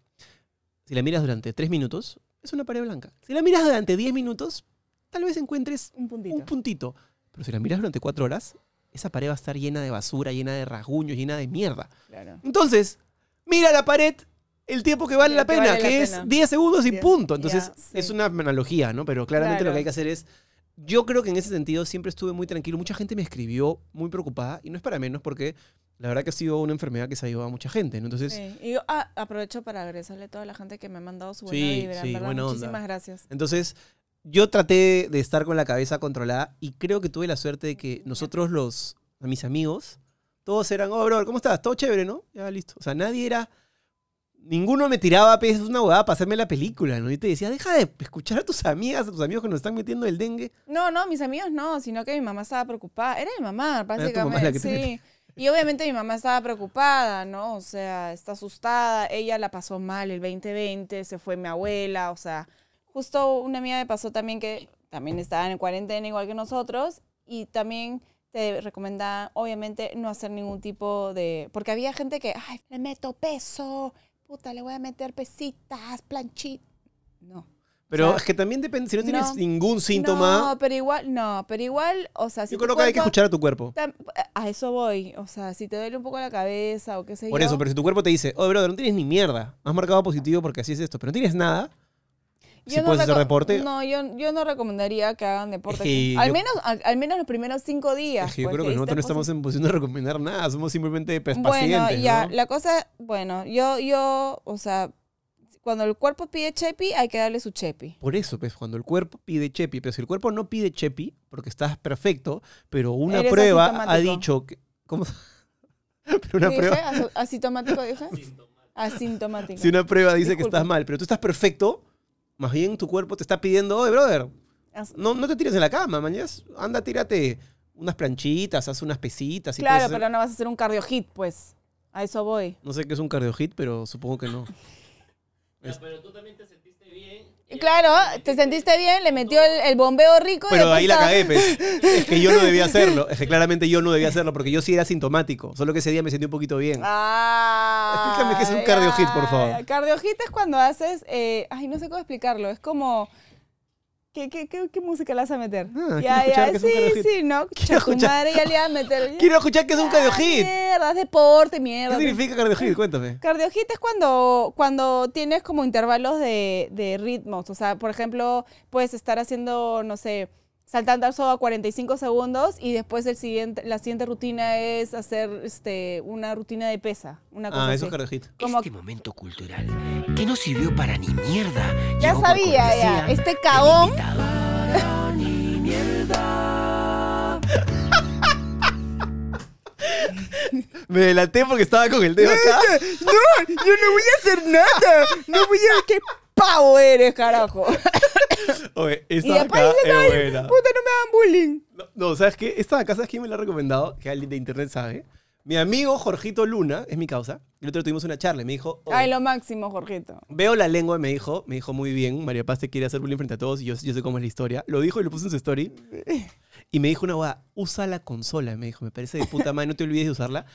Si la miras durante tres minutos, es una pared blanca. Si la miras durante diez minutos, tal vez encuentres Un puntito. un puntito. Pero si la miras durante cuatro horas, esa pared va a estar llena de basura, llena de rasguños, llena de mierda. Claro. Entonces, mira la pared el tiempo que vale la que pena, la que es pena. 10 segundos y punto. Entonces, sí. es una analogía, ¿no? Pero claramente lo que hay que hacer es... Yo creo que en ese sentido siempre estuve muy tranquilo. Mucha gente me escribió muy preocupada y no es para menos porque la verdad que ha sido una enfermedad que se ha llevado a mucha gente, ¿no? Entonces, Sí. Y yo ah, aprovecho para agradecerle a toda la gente que me ha mandado su buena Sí, vibra. sí, buena onda. Muchísimas gracias. Entonces, yo traté de estar con la cabeza controlada y creo que tuve la suerte de que nosotros los, a mis amigos, todos eran, oh, bro, ¿cómo estás? Todo chévere, ¿no? Ya, listo. O sea, nadie era, ninguno me tiraba pues, una huevada para hacerme la película, ¿no? Y te decía, deja de escuchar a tus amigas, a tus amigos que nos están metiendo el dengue. No, no, mis amigos no, sino que mi mamá estaba preocupada. Era mi mamá, básicamente. mamá la que te sí. Y obviamente mi mamá estaba preocupada, ¿no? O sea, está asustada. Ella la pasó mal el 2020, se fue mi abuela, o sea, justo una amiga me pasó también que también estaba en cuarentena igual que nosotros y también te recomendaba, obviamente, no hacer ningún tipo de... Porque había gente que, ay, le meto peso, puta, le voy a meter pesitas, planchitas. No. Pero O sea, es que también depende, si no tienes no, ningún síntoma, No, pero igual, no, pero igual, o sea, si yo creo que hay que cuerpo- escuchar a tu cuerpo. tam- A eso voy, o sea, si te duele un poco la cabeza o qué sé Por yo. eso, pero si tu cuerpo te dice, oh, brother, no tienes ni mierda, has marcado positivo porque así es esto, pero no tienes nada, yo si puedes hacer deporte, No, yo, yo no recomendaría que hagan deporte. que al, yo- menos, al, al menos los primeros cinco días. Es que yo creo que nosotros no estamos en posición de recomendar nada, somos simplemente pues, Bueno, pacientes, ya, ¿no? la cosa, bueno, yo, yo, o sea, cuando el cuerpo pide chepi, hay que darle su chepi. Por eso, pues, cuando el cuerpo pide chepi, pero si el cuerpo no pide chepi, porque estás perfecto, pero una Eres prueba ha dicho que... ¿Cómo? pero una prueba... ¿Asintomático dije? Asintomático. Si una prueba dice que estás mal, pero tú estás perfecto, más bien tu cuerpo te está pidiendo, oye, brother, no, no te tires en la cama, mañana anda, tírate unas planchitas, haz unas pesitas. y Claro, hacer- pero no vas a hacer un cardio hit, pues. A eso voy. No sé qué es un cardio hit, pero supongo que no. Ya, pero tú también te Claro, te sentiste bien, le metió el, el bombeo rico. Pero ahí la cagué, pues. Es que yo no debía hacerlo. Es que claramente yo no debía hacerlo porque yo sí era sintomático. Solo que ese día me sentí un poquito bien. Ah, Explícame qué es un cardio hit, por favor. Cardio hit es cuando haces. eh, ay, no sé cómo explicarlo. Es como. ¿Qué, qué, qué, qué música le vas a meter? Ah, qué es un sí, sí, ¿no? Quiero tu escuchar. madre ya le a meter. Quiero escuchar qué es un cardio hit. Mierda, es deporte, ¿Qué mierda. significa cardio hit? Cuéntame. Cardio hit es cuando, cuando tienes como intervalos de, de ritmos. O sea, por ejemplo, puedes estar haciendo, no sé, saltando al sodo a 45 segundos y después el siguiente, la siguiente rutina es hacer este, una rutina de pesa. Una cosa Ah, eso es. Como- Este momento cultural que no sirvió para ni mierda. Ya sabía, ya. Este cagón. ni mierda. Me delaté porque estaba con el dedo acá. No, yo no voy a hacer nada. No voy a... ¡Qué pavo eres, carajo! Oye, Y esta después acá dices, es "Ay, buena. puta, no me hagan bullying. No, no, ¿sabes qué? Esta de acá, ¿sabes quién me la ha recomendado? Que alguien de internet sabe. Mi amigo Jorgito Luna, es mi causa. El otro día tuvimos una charla y me dijo, "Oye, Ay, lo máximo, Jorgito. veo la lengua y me dijo, me dijo muy bien, María Paz te quiere hacer bullying frente a todos y yo, yo sé cómo es la historia. Lo dijo y lo puso en su story. Y me dijo una hueá, usa la consola. Me dijo, me parece de puta madre, no te olvides de usarla.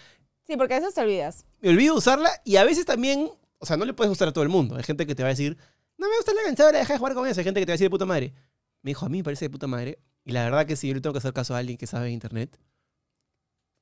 Sí, porque a eso te olvidas. Me olvido de usarla y a veces también, o sea, no le puedes gustar a todo el mundo. Hay gente que te va a decir, no me gusta la consola, deja de jugar con eso. Hay gente que te va a decir de puta madre. Me dijo, a mí me parece de puta madre. Y la verdad que si yo le tengo que hacer caso a alguien que sabe de internet,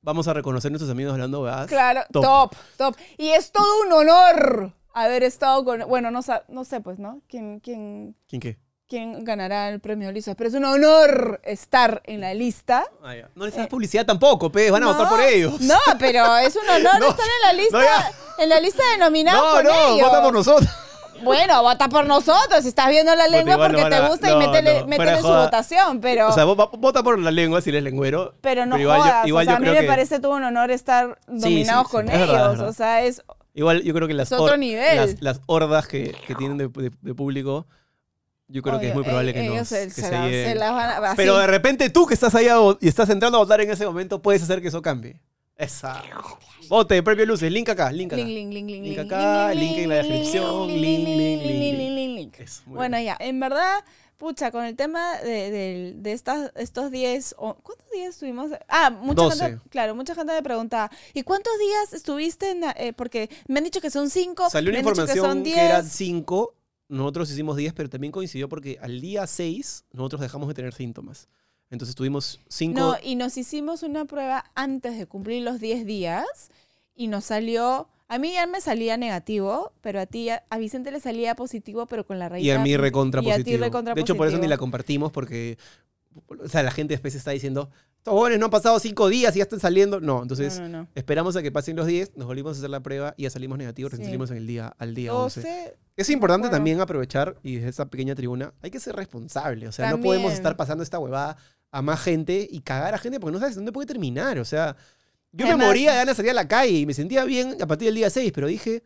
vamos a reconocer a nuestros amigos hablando huevadas. Claro, Top. top. top, Y es todo un honor haber estado con... Bueno, no, no sé, pues, ¿no? ¿Quién, quién, ¿Quién qué? quién ganará el premio Lisa? Pero es un honor estar en la lista. Ah, ya. No les das publicidad tampoco, pe, van a votar No, por ellos. No, pero es un honor No, estar en la lista, no, en la lista de nominados No, con no, ellos. vota por nosotros. Bueno, vota por nosotros. Si estás viendo la lengua igual no porque te gusta no, y métele, no, métele su joda. votación, pero, O sea, vos- vota por la lengua si eres lengüero. pero no igual yo- jodas. igual o sea, yo a mí creo me que- parece todo un honor estar sí, nominados sí, con ellos. verdad. O sea, es Igual yo creo que las, otro nivel. las, las hordas que, que tienen de, de- de público, yo creo que es Obvio, muy probable que, ellos nos, se, se se las van a... Pero de repente tú que estás ahí a y estás entrando a votar en ese momento, puedes hacer que eso cambie. Esa. Vote, premio luces, link acá, link acá. Link, link, link, link, Link acá, link, en la descripción, link, link, link, link. Bueno, ya, en verdad, pucha, con el tema de, de- de estas, estos 10, o- ¿cuántos días estuvimos? Ah, mucha 12. gente, claro, mucha gente me preguntaba, ¿y cuántos días estuviste en, eh, porque me han dicho que son 5, Salió una que información que, 10. eran 5, nosotros hicimos 10, pero también coincidió porque al día 6 nosotros dejamos de tener síntomas. Entonces tuvimos 5... No, y nos hicimos una prueba antes de cumplir los 10 días y nos salió, a mí ya me salía negativo, pero a ti, a, a Vicente le salía positivo, pero con la raíz. Y a mí recontra y a ti positivo. recontra de hecho, por eso ni la compartimos porque o sea, la gente después está diciendo, estos jóvenes no han pasado 5 días y ya están saliendo. No, entonces no, no, no. esperamos a que pasen los 10, nos volvimos a hacer la prueba y ya salimos negativos, Sí. salimos en el día, al día 11. 12, Es importante también aprovechar, y desde esa pequeña tribuna, hay que ser responsable. O sea, no podemos estar pasando esta huevada a más gente y cagar a gente porque no sabes dónde puede terminar. O sea, yo me moría de ganas de salir a la calle y me sentía bien a partir del día 6, pero dije,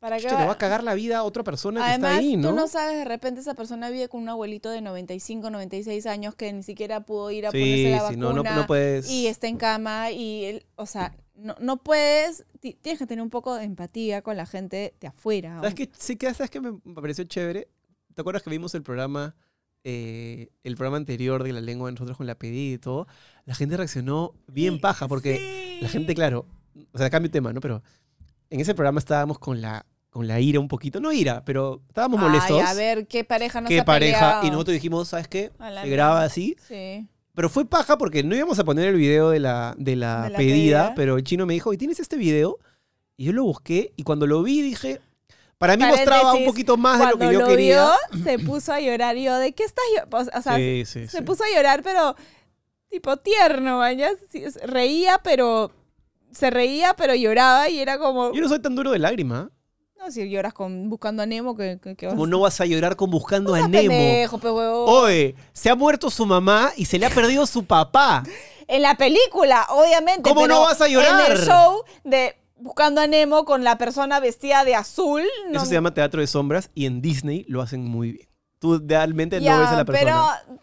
¿Para qué "Chucha, va- le va a cagar la vida a otra persona que está ahí, ¿no? tú no sabes, de repente esa persona vive con un abuelito de 95, 96 años que ni siquiera pudo ir a ponerse la sí, vacuna no, no, no puedes... y está en cama y, él, o sea, no, no puedes, ti- tienes que tener un poco de empatía con la gente de afuera. ¿Sabes qué? Sí, que ¿sabes qué me me pareció chévere? ¿Te acuerdas que vimos el programa, eh, el programa anterior de la lengua de nosotros con la pedida y todo? La gente reaccionó bien paja porque la gente, claro, o sea, cambio de tema, ¿no? Pero en ese programa estábamos con la, con la ira un poquito, no ira, pero estábamos molestos. A ver, ¿qué pareja nos qué ha pareja. peleado? Y nosotros dijimos, ¿sabes qué? Se graba así. Sí. Pero fue paja porque no íbamos a poner el video de la, de la, De la pedida, pedida. pero el chino me dijo, ¿y tienes este video? Y yo lo busqué y cuando lo vi dije, para mí Paréntesis, mostraba un poquito más de lo que yo lo quería. vio, se puso a llorar. Y yo, ¿de qué estás llorando? O sea, sí, sí, se sí. puso a llorar, pero tipo tierno, vaya. Reía, pero se reía, pero lloraba y era como, Yo no soy tan duro de lágrima. No, si lloras con buscando a Nemo, que, que, que vas- Como no vas a llorar con buscando a Nemo. pendejo, pe huevón. Oye, se ha muerto su mamá y se le ha perdido su papá. En la película, obviamente. ¿Cómo pero no vas a llorar? En el show de Buscando a Nemo con la persona vestida de azul. no- Eso se llama teatro de sombras y en Disney lo hacen muy bien. Tú realmente no ves a la persona. Pero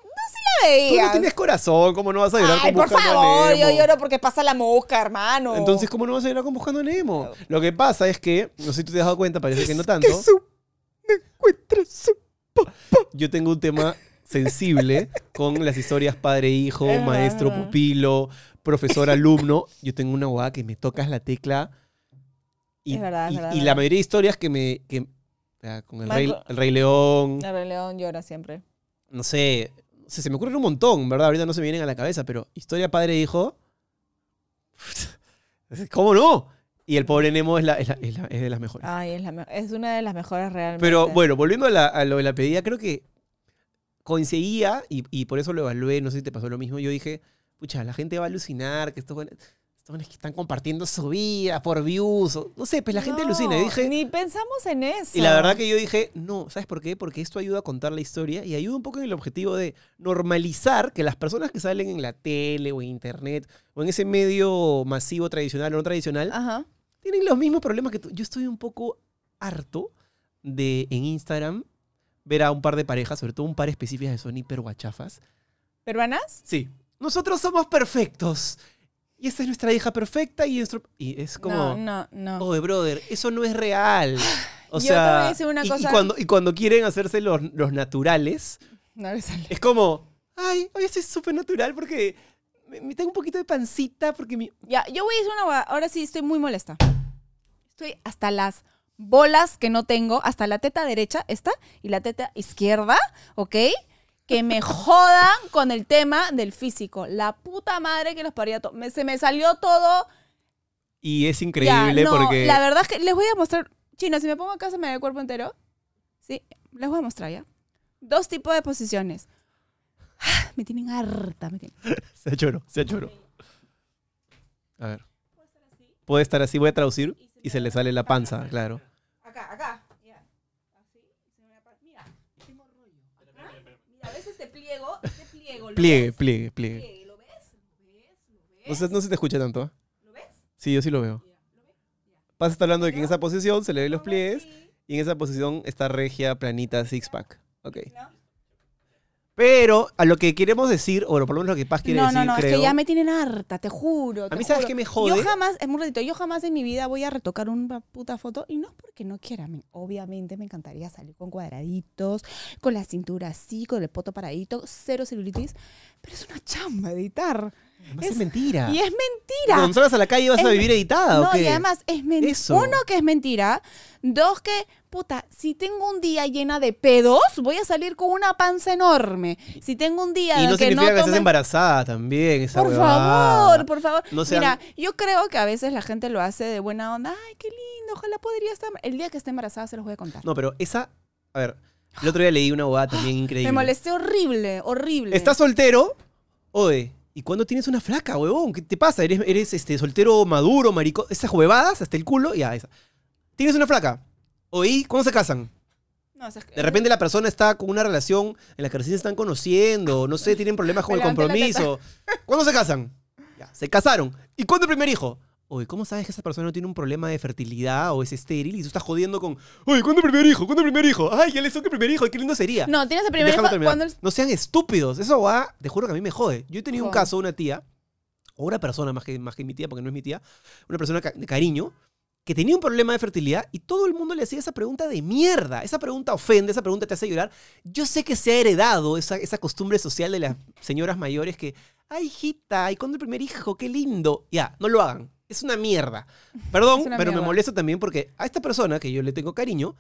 no la Tú veías. no tienes corazón, ¿cómo no vas a llorar Ay, con por buscando a favor, yo lloro porque pasa la mosca, hermano. Entonces, ¿cómo no vas a llorar con buscando a Nemo? Lo que pasa es que, no sé si tú te has dado cuenta, parece que no tanto. Yo tengo un tema sensible con las historias padre-hijo, Es verdad, maestro, es verdad. pupilo, profesor-alumno. Yo tengo una guada que me tocas la tecla. Y, Es verdad, es verdad, y la mayoría de historias que me. Que, o sea, con el rey, el rey León, El Rey León llora siempre. no sé, se me ocurren un montón, ¿verdad? Ahorita no se me vienen a la cabeza, pero historia padre-hijo. ¿Cómo no? Y el pobre Nemo es, la- es la- es la- es de las mejores. Ay, es, la es una de las mejores realmente. Pero bueno, volviendo a, lo de la pedida, creo que coincidía, y, y por eso lo evalué, no sé si te pasó lo mismo, yo dije, pucha, la gente va a alucinar, que estos jóvenes que están compartiendo su vida por views, o- no sé, pues la gente No, alucina. Y dije, Ni pensamos en eso. y la verdad que yo dije, no, ¿sabes por qué? Porque esto ayuda a contar la historia y ayuda un poco en el objetivo de normalizar que las personas que salen en la tele o en internet o en ese medio masivo tradicional o no tradicional Ajá. tienen los mismos problemas que tú. Yo estoy un poco harto de en Instagram ver a un par de parejas, sobre todo un par específicas que son hiper guachafas. ¿Peruanas? Sí. Nosotros somos perfectos. Y esta es nuestra hija perfecta y, nuestro- y es como... No, no, no. Oye, brother, eso no es real. O Yo te voy sea, a decir una y, y cosa. cuando, y cuando quieren hacerse los, los naturales, No le sale. es como, ay, hoy estoy súper natural porque me, me tengo un poquito de pancita porque mi... Ya, yo voy a decir una. Ahora sí estoy muy molesta. Estoy hasta las bolas que no tengo, hasta la teta derecha, esta, y la teta izquierda, ¿ok? Que me jodan con el tema del físico. La puta madre que los paría todo. Se me salió todo. Y es Ya, increíble no, porque... La verdad es que les voy a mostrar. Chino, si me pongo acá se me ve el cuerpo entero. Sí, les voy a mostrar ya. Dos tipos de posiciones. Ah, Me tienen harta, me tienen. Se choro, se choro. A ver. Puede estar así, voy a traducir y se le sale la panza, claro. Acá, acá. Ya. Así. se me apa- Mira, tengo rollo. Acá. Mira, ¿ves este pliego? Este pliego. ¿lo Pliegue, pliegue, pliegue. ¿Lo ves? ¿Lo ves? ¿Lo No se, no se te escucha tanto. ¿eh? ¿Lo ves? Sí, yo sí lo veo. Pasa está hablando de que en esa posición se le ven los pliegues y en esa posición está regia, planita, six pack. Ok. ¿no? Pero a lo que queremos decir, o por lo menos lo que Paz quiere No, decir, no, no, creo. es que ya me tienen harta, te juro. A mí, ¿sabes juro. qué me jode? Yo jamás, es muy ratito, yo jamás en mi vida voy a retocar una puta foto y no es porque no quiera. me- obviamente me encantaría salir con cuadraditos, con la cintura así, con el poto paradito, cero celulitis, pero es una chamba editar. Además es, es- mentira. Y es mentira. Cuando salgas a la calle vas a Es- vivir editada, ¿o No, qué? y además es mentira. Uno, que es mentira. Dos, que, puta, si tengo un día llena de pedos, voy a salir con una panza enorme. Si tengo un día Y no que significa no que estés tome- embarazada también, esa Por huevada. favor, por favor. No sean- Mira, yo creo que a veces la gente lo hace de buena onda. Ay, qué lindo, ojalá podría estar. El día que esté embarazada se los voy a contar. No, pero esa... A ver, el otro día leí una huevada también increíble. Me molesté horrible, horrible. ¿Estás soltero? Oye, ¿y cuándo tienes una flaca, huevón? ¿Qué te pasa? ¿Eres, eres este, soltero maduro, marico? Esas huevadas hasta el culo, ya, esa. ¿Tienes una flaca? Oye, ¿cuándo se casan? No, o sea, De repente la persona está con una relación en la que recién se están conociendo, no sé, tienen problemas con el compromiso. ¿Cuándo se casan? Ya, se casaron. ¿Y cuándo el primer hijo? Oye, ¿cómo sabes que esa persona no tiene un problema de fertilidad o es estéril y tú estás jodiendo con, oye, ¿cuándo el primer hijo? ¿Cuándo el primer hijo? Ay, ya le toca el primer hijo, qué lindo sería. No, tienes el primer Déjame hijo cuando No sean estúpidos. Eso va, te juro que a mí me jode. Yo he tenido un caso, una tía, o una persona más que, más que mi tía, porque no es mi tía, una persona de cariño, que tenía un problema de fertilidad y todo el mundo le hacía esa pregunta de mierda. Esa pregunta ofende, esa pregunta te hace llorar. Yo sé que se ha heredado esa, esa costumbre social de las señoras mayores que, ay, hijita, ¿y cuándo el primer hijo? Qué lindo. Ya, no lo hagan. Es una mierda. Perdón, una pero me molesta también porque a esta persona que yo le tengo cariño,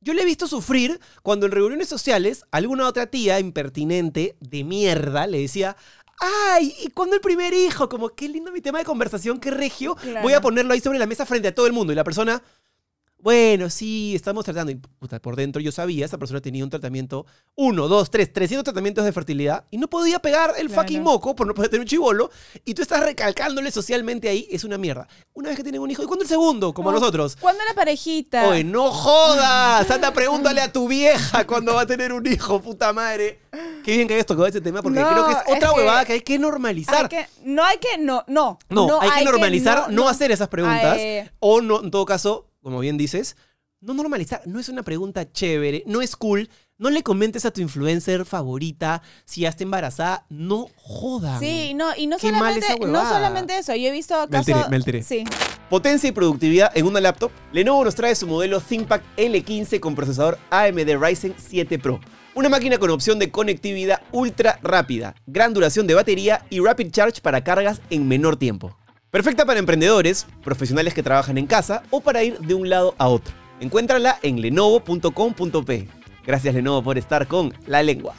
yo le he visto sufrir cuando en reuniones sociales alguna otra tía impertinente de mierda le decía, ay, ¿y cuándo el primer hijo? Como, qué lindo mi tema de conversación, qué regio. Claro. Voy a ponerlo ahí sobre la mesa frente a todo el mundo. Y la persona, bueno, sí, estamos tratando. Y puta, por dentro yo sabía, esa persona tenía un tratamiento, uno, dos, tres, 300 tratamientos de fertilidad y no podía pegar el Claro. fucking moco por no poder tener un chivolo. Y tú estás recalcándole socialmente ahí, es una mierda. Una vez que tienen un hijo, ¿y cuándo el segundo? Como Oh, nosotros. ¿Cuándo la parejita? Oye, no jodas. Anda, pregúntale a tu vieja cuando va a tener un hijo, puta madre. Qué bien que hayas tocado ese tema porque No, creo que es otra huevada que hay que normalizar. Hay que- no hay que, no, no. no, hay, que normalizar no, no- hacer esas preguntas. Ay, O no, en todo caso, como bien dices, no normalizar. No es una pregunta chévere, no es cool. No le comentes a tu influencer favorita si ya está embarazada. No jodan. Sí, no, y no Qué mal solamente, esa no huevada. solamente eso, yo he visto Me alteré, casos... me alteré. Sí. Potencia y productividad en una laptop. Lenovo nos trae su modelo ThinkPad L15 con procesador AMD Ryzen 7 Pro. Una máquina con opción de conectividad ultra rápida, gran duración de batería y rapid charge para cargas en menor tiempo. Perfecta para emprendedores, profesionales que trabajan en casa o para ir de un lado a otro. Encuéntrala en lenovo.com.p. Gracias Lenovo por estar con la lengua.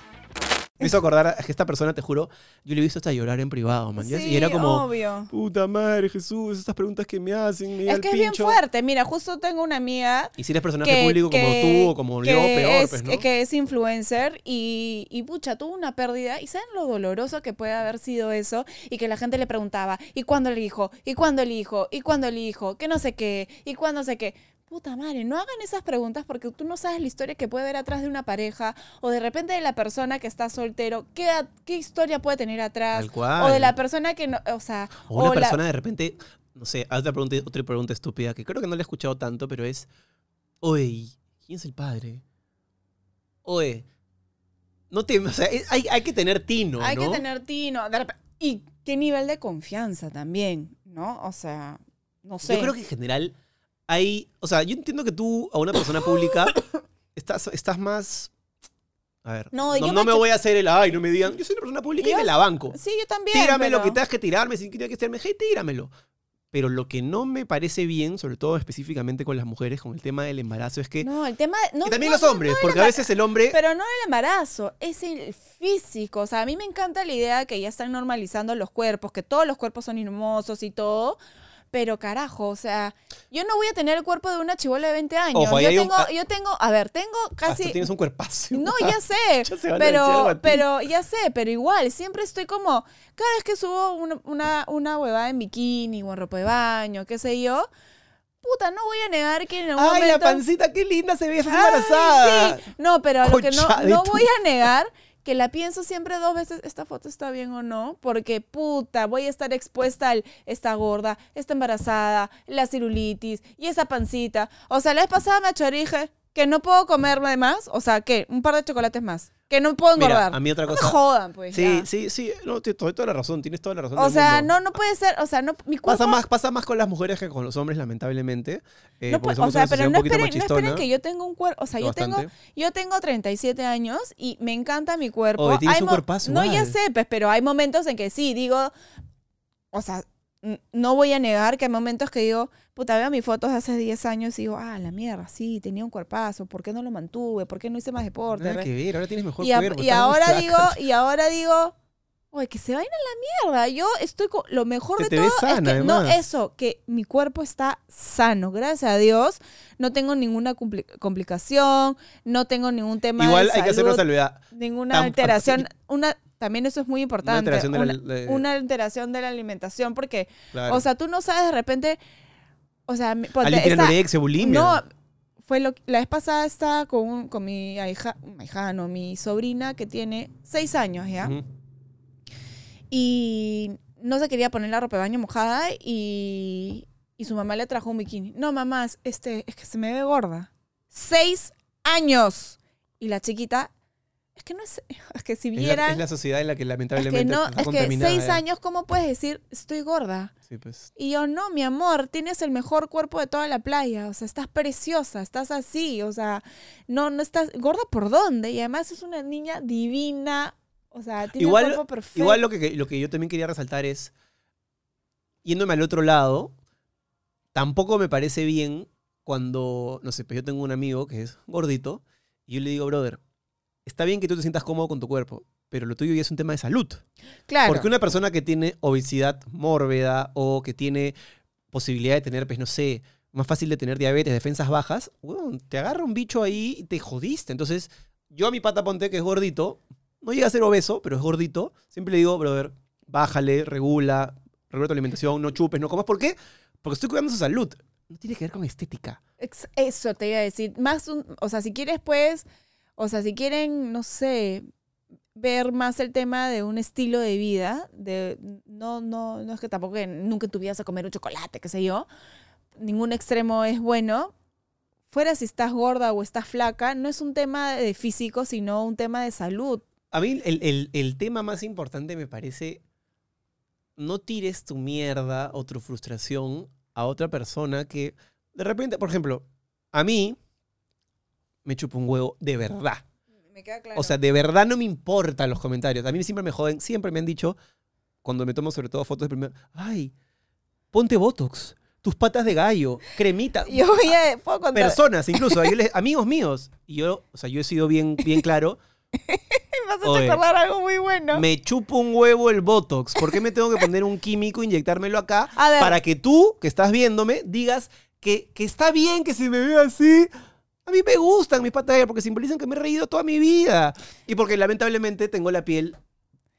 Me hizo acordar a que esta persona, te juro, yo le he visto hasta llorar en privado, man. y era como, obvio. puta madre, Jesús, estas preguntas que me hacen, me Es que es bien pincho". fuerte. Mira, justo tengo una amiga Y si eres personaje que, público como que- tú o como que yo, peor, es, pues, ¿no? que es influencer y, y pucha, tuvo una pérdida. ¿Y saben lo doloroso que puede haber sido eso? Y que la gente le preguntaba, ¿y cuándo el hijo? ¿Y cuándo el hijo? ¿Y cuándo el hijo? ¿Qué no sé qué? ¿Y cuándo no sé qué? Puta madre, no hagan esas preguntas porque tú no sabes la historia que puede haber atrás de una pareja o de repente de la persona que está soltero. ¿Qué, qué historia puede tener atrás? Cual. O de la persona que no, o sea, O una o la- persona de repente, no sé, otra pregunta, otra pregunta estúpida que creo que no la he escuchado tanto, pero es, oye, ¿quién es el padre? oye, no te, o sea, hay, hay que tener tino, Hay ¿no? que tener tino. de Y qué nivel de confianza también, ¿no? O sea, no sé. Yo creo que en general hay, o sea, yo entiendo que tú a una persona pública estás, estás más... A ver, No, no, yo no me voy a hacer el, ay, no me digan, yo soy una persona pública y Yo- me la banco. Sí, yo también. Tírame lo pero- que tengas que tirarme, si tienes que tirarme hate, tíramelo. Pero lo que no me parece bien, sobre todo específicamente con las mujeres, con el tema del embarazo, es que... No, el tema. No, y también no, los hombres, no porque a veces el hombre... Pero no el embarazo, es el físico. O sea, a mí me encanta la idea que ya están normalizando los cuerpos, que todos los cuerpos son hermosos y todo. Pero carajo, o sea, yo no voy a tener el cuerpo de una chivola de 20 años. Ojo, yo, un- tengo, yo tengo, a ver, tengo casi. tienes un cuerpazo. No, ya sé, Ya pero, pero ya sé, pero igual, siempre estoy como, cada vez que subo una, una, una huevada en bikini o en ropa de baño, qué sé yo, puta, no voy a negar que en algún ¡Ay, la pancita, qué linda se ve! ¡Estás embarazada! sí. No, pero lo que no, no voy a negar que la pienso siempre dos veces, esta foto está bien o no, porque puta, voy a estar expuesta al, está gorda, está embarazada, la celulitis y esa pancita. O sea, la vez pasada me achorije que no puedo comerme más, o sea, que un par de chocolates más, que no puedo Mira, engordar. a mí otra No me cosa... jodan, pues. Sí, ya. sí, sí. No, tienes toda toda la razón. Tienes toda la razón. O del sea, mundo. no, no puede ser, o sea, no, mi cuerpo... Pasa más, pasa más con las mujeres que con los hombres, lamentablemente. eh, no porque puede- o sea, una pero sociedad no un poquito esperen, no esperen machistona. que yo tenga un cuerpo, o sea, yo tengo, Bastante. yo tengo 37 años y me encanta mi cuerpo. Oye, tienes un mo- cuerpazo No, ya igual. sé, pues, pero hay momentos en que sí, digo, o sea, no voy a negar que hay momentos que digo, puta, veo mis fotos de hace 10 años y digo, ah, la mierda, sí, tenía un cuerpazo, ¿por qué no lo mantuve? ¿Por qué no hice más deporte? Nada que ver, ahora tienes mejor y, a- cuerpo. y ahora digo, y ahora digo, oye, que se vayan a la mierda. Yo estoy con lo mejor Se de te todo ve sana, es que no eso, que mi cuerpo está sano, gracias a Dios. No tengo ninguna compli- complicación, no tengo ningún tema Igual de hay que hacer una salud, salvedad. ninguna Tam- alteración, una también eso es muy importante, alteración de la- una, de- una alteración de la alimentación porque Claro. o sea, tú no sabes de repente o sea, ponte, esta- bulimia. no, fue lo la vez pasada estaba con, un- con mi hija, mi hija, no, mi sobrina que tiene seis años ya. Y no se quería poner la ropa de baño mojada y, y su mamá le trajo un bikini. No, mamá, es- este, es que se me ve gorda. Seis años. Y la chiquita, es que no es, es que si Es la, vieran, es la sociedad en la que es lamentablemente que no, es que seis eh. años, ¿cómo puedes decir estoy gorda? Sí, pues. Y yo, no, mi amor, tienes el mejor cuerpo de toda la playa. O sea, estás preciosa, estás así. O sea, no, no estás gorda por dónde. Y además es una niña divina. O sea, tiene Igual- el cuerpo perfecto. Igual lo que, lo que yo también quería resaltar es, yéndome al otro lado, tampoco me parece bien cuando, no sé, pues yo tengo un amigo que es gordito y yo le digo, brother, está bien que tú te sientas cómodo con tu cuerpo, pero lo tuyo ya es un tema de salud. claro. Porque una persona que tiene obesidad mórbida o que tiene posibilidad de tener, pues no sé, más fácil de tener diabetes, defensas bajas, te agarra un bicho ahí y te jodiste. Entonces, yo a mi pata ponte que es gordito, no llega a ser obeso, pero es gordito, siempre le digo, brother, bájale, regula, regula tu alimentación, no chupes, no comas. ¿Por qué? Porque estoy cuidando su salud. No tiene que ver con estética. Eso te iba a decir. Más un, o sea, si quieres, pues, o sea, si quieren, no sé, ver más el tema de un estilo de vida, de no, no, no es que tampoco nunca en a comer un chocolate, qué sé yo. Ningún extremo es bueno. Fuera si estás gorda o estás flaca, no es un tema de físico, sino un tema de salud. A mí el, el- el tema más importante me parece, no tires tu mierda o tu frustración a otra persona que de repente, por ejemplo, a mí me chupa un huevo de verdad. Me queda claro. O sea, de verdad no me importan los comentarios. A mí siempre me joden, siempre me han dicho, cuando me tomo sobre todo fotos de primero, ay, ponte Botox, tus patas de gallo, cremita. yo voy a. Personas, incluso, les- amigos míos. Y yo, o sea, yo he sido bien, bien claro. Me vas a Oye, recordar algo muy bueno. Me chupo un huevo el Botox. ¿Por qué me tengo que poner un químico, inyectármelo acá? Para que tú, que estás viéndome, digas que, que está bien que se me vea así. A mí me gustan mis patas porque simbolizan que me he reído toda mi vida. Y porque lamentablemente tengo la piel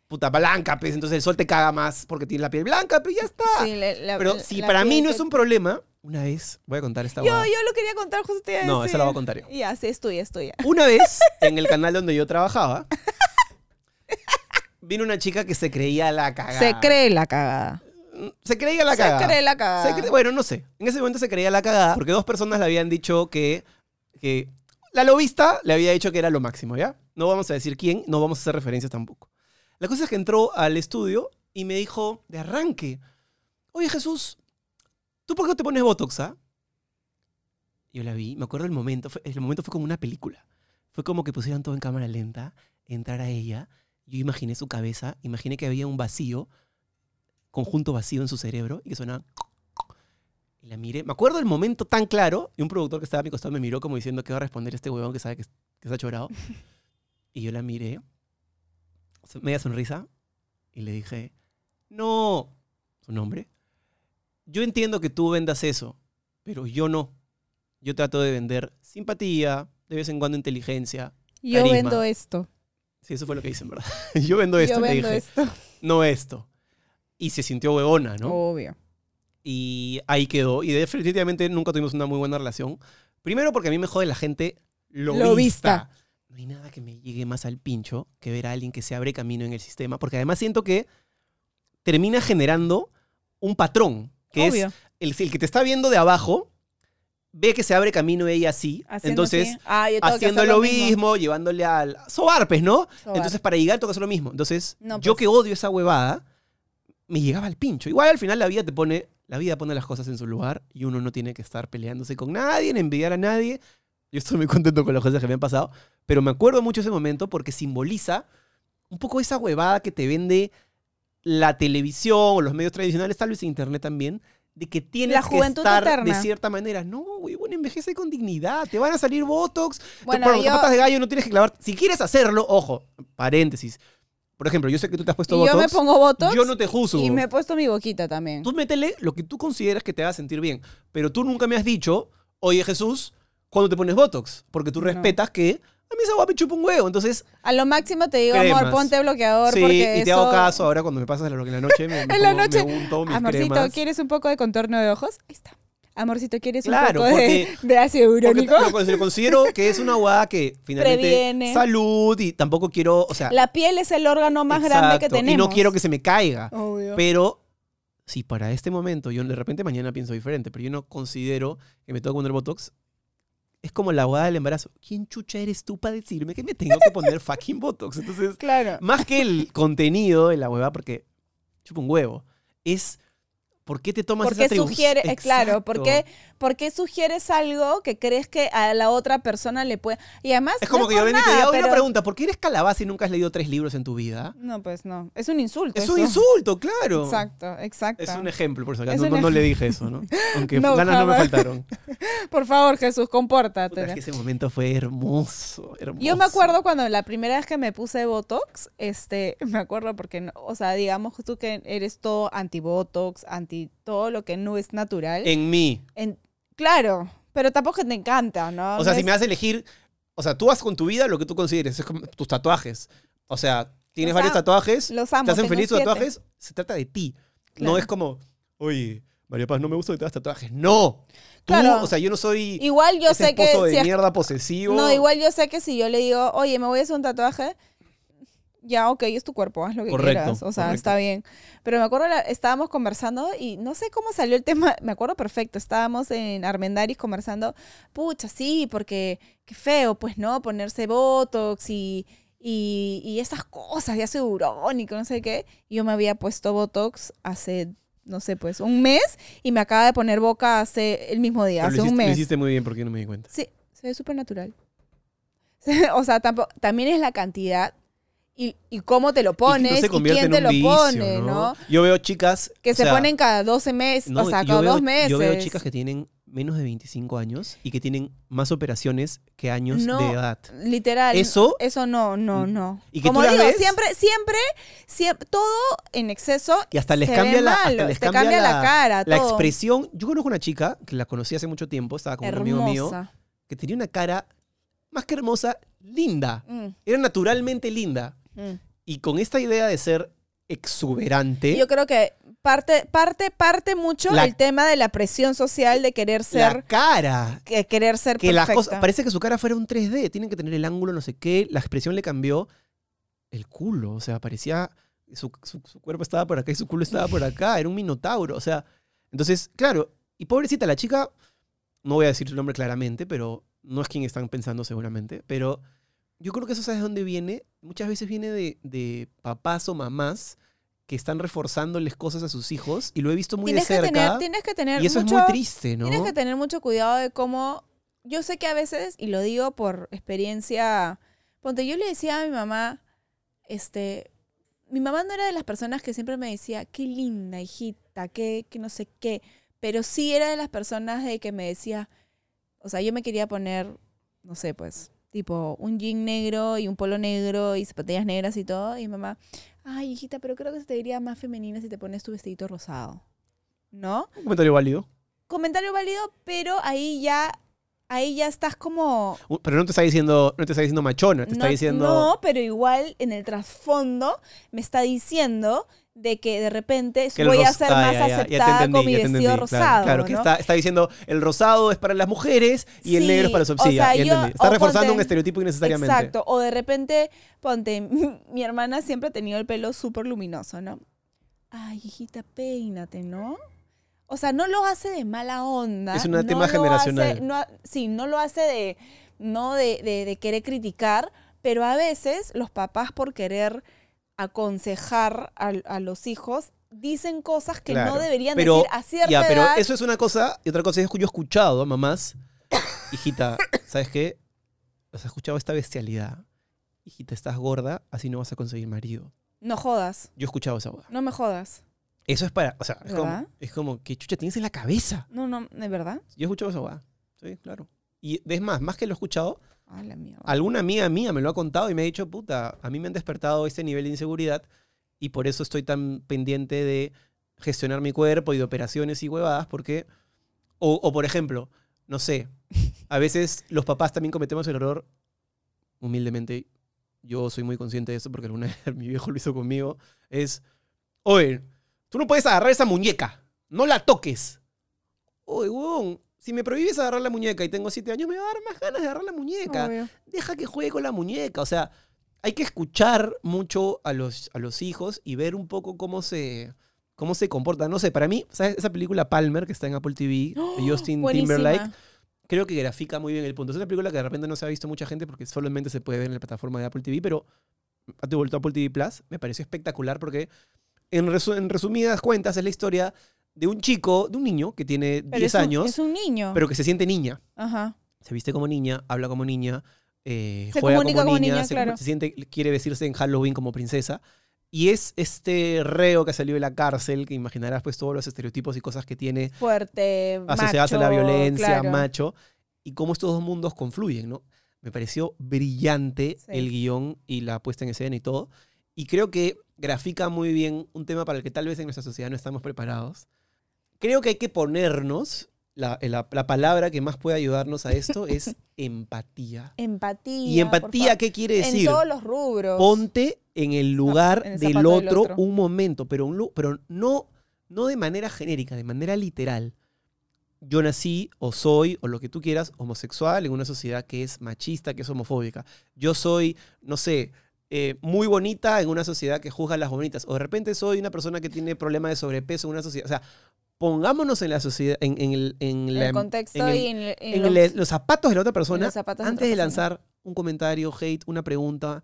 puta blanca, pues. Entonces el sol te caga más porque tienes la piel blanca, pues ya está. Sí, la- la- Pero si la para mí no que- es un problema, una vez, voy a contar esta Yo, yo lo quería contar, justo te iba a No, decir. esa la voy a contar yo. Ya, sí, es tuya, es tuya. Una vez, en el canal donde yo trabajaba, vino una chica que se creía la cagada. Se cree la cagada. Se creía la Se cagada. cree la cagada. Se cre- bueno, no sé. En ese momento se creía la cagada porque dos personas le habían dicho que, que La lobista le había dicho que era lo máximo, ¿ya? No vamos a decir quién, no vamos a hacer referencias tampoco. La cosa es que entró al estudio y me dijo de arranque, oye Jesús, ¿tú por qué no te pones Botox, ah? Yo la vi, me acuerdo el momento, fue- el momento fue como una película. Fue como que pusieran todo en cámara lenta, entrar a ella, yo imaginé su cabeza, imaginé que había un vacío, conjunto vacío en su cerebro y que sonaba... Y la miré. Me acuerdo el momento tan claro y un productor que estaba a mi costado me miró como diciendo que va a responder este huevón que sabe que, que está chorado. Y yo la miré, media sonrisa, y le dije, no, su nombre. Yo entiendo que tú vendas eso, pero yo no. Yo trato de vender simpatía, de vez en cuando inteligencia. Yo Carisma. vendo esto. Sí, eso fue lo que dicen, ¿verdad? yo vendo esto, Yo vendo dije, esto. no esto. Y se sintió huevona, ¿no? Obvio. Y ahí quedó. Y definitivamente nunca tuvimos una muy buena relación. Primero porque a mí me jode la gente lobista. Lobista. No hay nada que me llegue más al pincho que ver a alguien que se abre camino en el sistema. Porque además siento que termina generando un patrón. Que Obvio. es el, el que te está viendo de abajo, ve que se abre camino ella así. Haciendo entonces, así. Ah, haciendo lo mismo, mismo. llevándole al... Sobarpes, ¿no? Sobar. Entonces, para llegar que hacer lo mismo. Entonces, No, yo pues. que odio esa huevada, me llegaba al pincho. Igual al final la vida te pone, la vida pone las cosas en su lugar y uno no tiene que estar peleándose con nadie, ni envidiar a nadie. Yo estoy muy contento con las cosas que me han pasado, pero me acuerdo mucho ese momento porque simboliza un poco esa huevada que te vende la televisión o los medios tradicionales, tal vez internet también, de que tienes La que juventud estar de cierta manera. No, güey, bueno, envejece con dignidad. Te van a salir botox, Bueno, bueno, yo- patas de gallo no tienes que clavar. Si quieres hacerlo, ojo, paréntesis. Por ejemplo, yo sé que tú te has puesto Y yo botox. me pongo botox yo no te juzgo. y me he puesto mi boquita también. Tú métele lo que tú consideras que te haga sentir bien. Pero tú nunca me has dicho, oye Jesús, ¿cuándo te pones botox? Porque tú No. respetas que a mí esa guapa me chupa un huevo. Entonces, A lo máximo te digo, Cremas. amor, ponte bloqueador sí, porque y te eso... hago caso ahora cuando me pasas en la noche. Me, me En la pongo- noche, me unto mis Amorcito, cremas. ¿quieres un poco de contorno de ojos? Ahí está. Amorcito, ¿quieres Claro, un poco de, porque- de ácido Porque urónico? lo, lo considero que es una guada que finalmente Previene. salud y tampoco quiero, o sea, La piel es el órgano más grande que tenemos. Y no quiero que se me caiga. Obvio. Pero si para este momento, yo de repente mañana pienso diferente, pero yo no considero que me tengo que poner Botox. Es como la guada del embarazo. ¿Quién chucha eres tú para decirme que me tengo que poner fucking Botox? Entonces, Claro. más que el contenido de la hueva, porque chupa un huevo, es ¿por qué te tomas ¿Por esa qué atribu- sugiere, eh, claro, ¿por Exacto. qué, por qué sugieres algo que crees que a la otra persona le puede... Y además, Es como no que yo vengo y te diga, "Oye, una pero- pregunta, ¿por qué eres calabaza y nunca has leído tres libros en tu vida? No, pues no. Es un insulto. Es un insulto, claro. Exacto, exacto. Es un ejemplo, por eso Es no, un no- no le dije eso, ¿no? Aunque No, ganas no me faltaron. Por favor, Jesús, Puta, compórtate. es que ese momento fue hermoso, hermoso. Yo me acuerdo cuando la primera vez que me puse Botox, este, me acuerdo porque, o sea, digamos tú que eres todo anti-Botox, anti todo lo que no es natural. En mí. En- claro, pero tampoco que te encanta, ¿no? O sea, No si me vas a elegir, o sea, tú vas con tu vida lo que tú consideres, es como tus tatuajes. O sea, tienes Los varios tatuajes, Los amo. te hacen feliz tus tatuajes, se trata de ti. No Claro. es como, oye, María Paz, no me gusta que te hagas tatuajes. No. Tú, Claro. o sea, yo no soy Igual yo ese sé que... esposo de si mierda posesivo. no, igual yo sé que si yo le digo, oye, me voy a hacer un tatuaje, ya, ok, es tu cuerpo, haz lo que Correcto, quieras. O sea, correcto. está bien. Pero me acuerdo, la- estábamos conversando y no sé cómo salió el tema, me acuerdo perfecto, estábamos en Armendaris conversando, pucha, sí, porque qué feo, pues, ¿no? Ponerse Botox y, y, y esas cosas, ya urónico, no sé qué. Yo me había puesto Botox hace, no sé, pues, un mes y me acaba de poner boca hace el mismo día, Pero hace lo, un hiciste, lo mes. hiciste muy bien porque no me di cuenta. Sí, se ve súper natural. o sea, tampoco, también es la cantidad y, y cómo te lo Y que no pones y, quién te lo vicio, pone, ¿no? Yo veo chicas Que se sea, ponen cada 12 meses, no, o sea, cada veo- dos meses. Yo veo chicas que tienen menos de 25 años y que tienen más operaciones que años No, de edad. Literal. Eso- Eso no, no, no. Y Como digo, siempre, siempre, siempre, todo en exceso Y hasta les se cambia ve la, malo, hasta les te cambia cambia la, cara, la todo. expresión. Yo conozco una chica que la conocí hace mucho tiempo, estaba con un amigo mío, que tenía una cara más que hermosa, linda. Mm, Era naturalmente linda. Mm. Y con esta idea de ser exuberante, Yo creo que parte, parte, parte mucho La- el tema de la presión social de querer la ser, cara, que querer ser que las perfecta. cosas, parece que su cara fuera un 3D, tienen que tener el ángulo, no sé qué, la expresión le cambió el culo, o sea, parecía, su, su- su cuerpo estaba por acá y su culo estaba por acá, era un minotauro, o sea, entonces, claro, y pobrecita la chica, no voy a decir su nombre claramente, pero no es quien están pensando seguramente, pero yo creo que eso sabes de dónde viene. Muchas veces viene de, de papás o mamás que están reforzándoles cosas a sus hijos y lo he visto muy tienes, de que cerca. tener, tienes que tener y eso mucho, es muy triste, ¿no? Tienes que tener mucho cuidado de cómo. Yo sé que a veces, y lo digo por experiencia. Ponte, yo le decía a mi mamá, este. Mi mamá no era de las personas que siempre me decía, qué linda, hijita, qué, que no sé qué. Pero sí era de las personas de que me decía. O sea, yo me quería poner, no sé, pues, tipo, un jean negro y un polo negro y zapatillas negras y todo. Y mi mamá, ay, hijita, pero creo que se te diría más femenina si te pones tu vestidito rosado. ¿No? Un comentario válido. comentario válido, pero ahí ya, ahí ya estás como. Uh, Pero no te está diciendo, no te está diciendo machona, te está diciendo. no, pero igual en el trasfondo me está diciendo de que de repente que voy a ser Ah, más ya, ya, ya te aceptada entendí, con mi vestido entendí, rosado. Claro, claro, que ¿no? está, está diciendo el rosado es para las mujeres y el negro es para los hombres. Sea. Está reforzando ponte- un estereotipo innecesariamente. Exacto. O de repente, ponte, mi hermana siempre ha tenido el pelo súper luminoso, ¿no? Ay, hijita, peínate, ¿no? O sea, no lo hace de mala onda. Es un no tema generacional. hace- no sí, no lo hace de, no de, de- de querer criticar, pero a veces los papás por querer aconsejar a, a los hijos dicen cosas que Claro. no deberían Pero, decir a cierta ya, pero edad. eso es una cosa. Y otra cosa es que yo he escuchado a mamás. Hijita, ¿sabes qué? Has escuchado esta bestialidad. Hijita, estás gorda, así no vas a conseguir marido. No jodas, Yo he escuchado esa boda. no me jodas. Eso es para. O sea, es como, es como, ¿qué chucha tienes en la cabeza? No, no, ¿de verdad? Yo he escuchado esa boda. Sí, claro. Y es más, más que lo he escuchado, A la mierda. alguna amiga mía me lo ha contado y me ha dicho, puta, a mí me han despertado este nivel de inseguridad y por eso estoy tan pendiente de gestionar mi cuerpo y de operaciones y huevadas, porque, o, o por ejemplo, no sé, a veces los papás también cometemos el error, humildemente, yo soy muy consciente de eso porque alguna vez mi viejo lo hizo conmigo, es, oye, tú no puedes agarrar esa muñeca, no la toques. Oye, huevón, si me prohíbes agarrar la muñeca y tengo siete años, me va a dar más ganas de agarrar la muñeca Obvio. deja que juegue con la muñeca. O sea, hay que escuchar mucho a los, a los hijos y ver un poco cómo se, cómo se comportan. No sé, para mí, ¿sabes? Esa película Palmer que está en Apple TV de Justin Buenísima. Timberlake, creo que grafica muy bien el punto. Es una película que de repente no se ha visto mucha gente porque solamente se puede ver en la plataforma de Apple TV, pero ha devuelto a Apple TV Plus. Me pareció espectacular porque, en, resu- en resumidas cuentas, es la historia de un chico, de un niño que tiene Pero 10 es un- años, Es un niño. pero que se siente niña Ajá. se viste como niña, habla como niña, eh, Se juega comunica como como niña, niña, se, claro. se siente, quiere vestirse en Halloween como princesa. Y es este reo que salió de la cárcel, que imaginarás pues todos los estereotipos y cosas que tiene Fuerte, asociadas a macho, la violencia, claro. macho, y cómo estos dos mundos confluyen, ¿no? Me pareció brillante Sí. el guion y la puesta en escena y todo. Y creo que grafica muy bien un tema para el que tal vez en nuestra sociedad no estamos preparados. Creo que hay que ponernos, la, la- la palabra que más puede ayudarnos a esto es empatía. Empatía. ¿Y empatía qué quiere decir? En todos los rubros. Ponte en el lugar en el del otro, un momento, pero, un pero no, no de manera genérica, de manera literal. Yo nací o soy, o lo que tú quieras, homosexual en una sociedad que es machista, que es homofóbica. Yo soy, no sé, eh, muy bonita en una sociedad que juzga a las bonitas. O de repente soy una persona que tiene problemas de sobrepeso en una sociedad. O sea, pongámonos en la sociedad, en, en el, en En la- el contexto en y en, el- en los- zapatos de la otra persona, de antes de persona. lanzar un comentario, hate, una pregunta,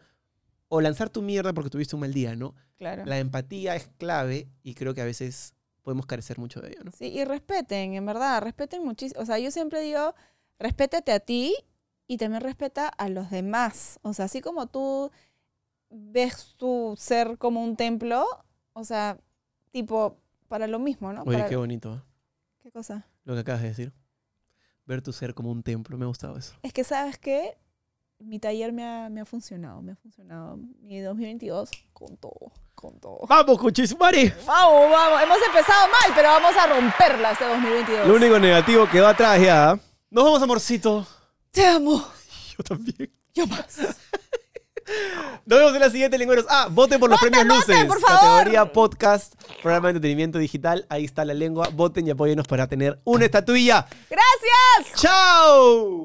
o lanzar tu mierda porque tuviste un mal día, ¿no? Claro. La empatía es clave y creo que a veces podemos carecer mucho de ello, ¿no? Sí, y respeten, en verdad, respeten muchísimo. O sea, yo siempre digo, respétate a ti y también respeta a los demás. O sea, así como tú ves tu ser como un templo, o sea, tipo, para lo mismo, ¿no? Oye, Para- qué bonito ¿eh? ¿Qué cosa? lo que acabas de decir. Ver tu ser como un templo, me ha gustado eso. Es que, ¿sabes qué? Mi taller me ha, me ha funcionado, me ha funcionado. Mi 2022, con todo, con todo. ¡Vamos, Cuchisumare! Vamos, vamos. Hemos empezado mal, pero vamos a romperla este 2022. Lo único negativo quedó atrás ya. Nos vamos, amorcito. Te amo. Yo también. Yo más. Nos vemos en la siguiente, lengüeros. Ah, voten por los premios Luces. por favor! Categoría podcast, programa de entretenimiento digital. Ahí está la lengua. Voten y apóyenos para tener una estatuilla. Gracias. ¡Chao!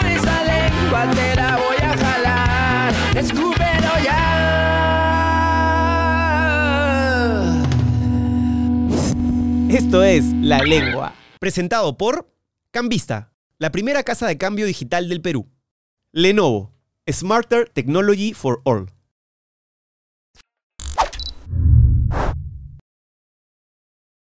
voy a escúpelo ya. Esto es La Lengua, presentado por Cambista, la primera casa de cambio digital del Perú. Lenovo, Smarter Technology for All.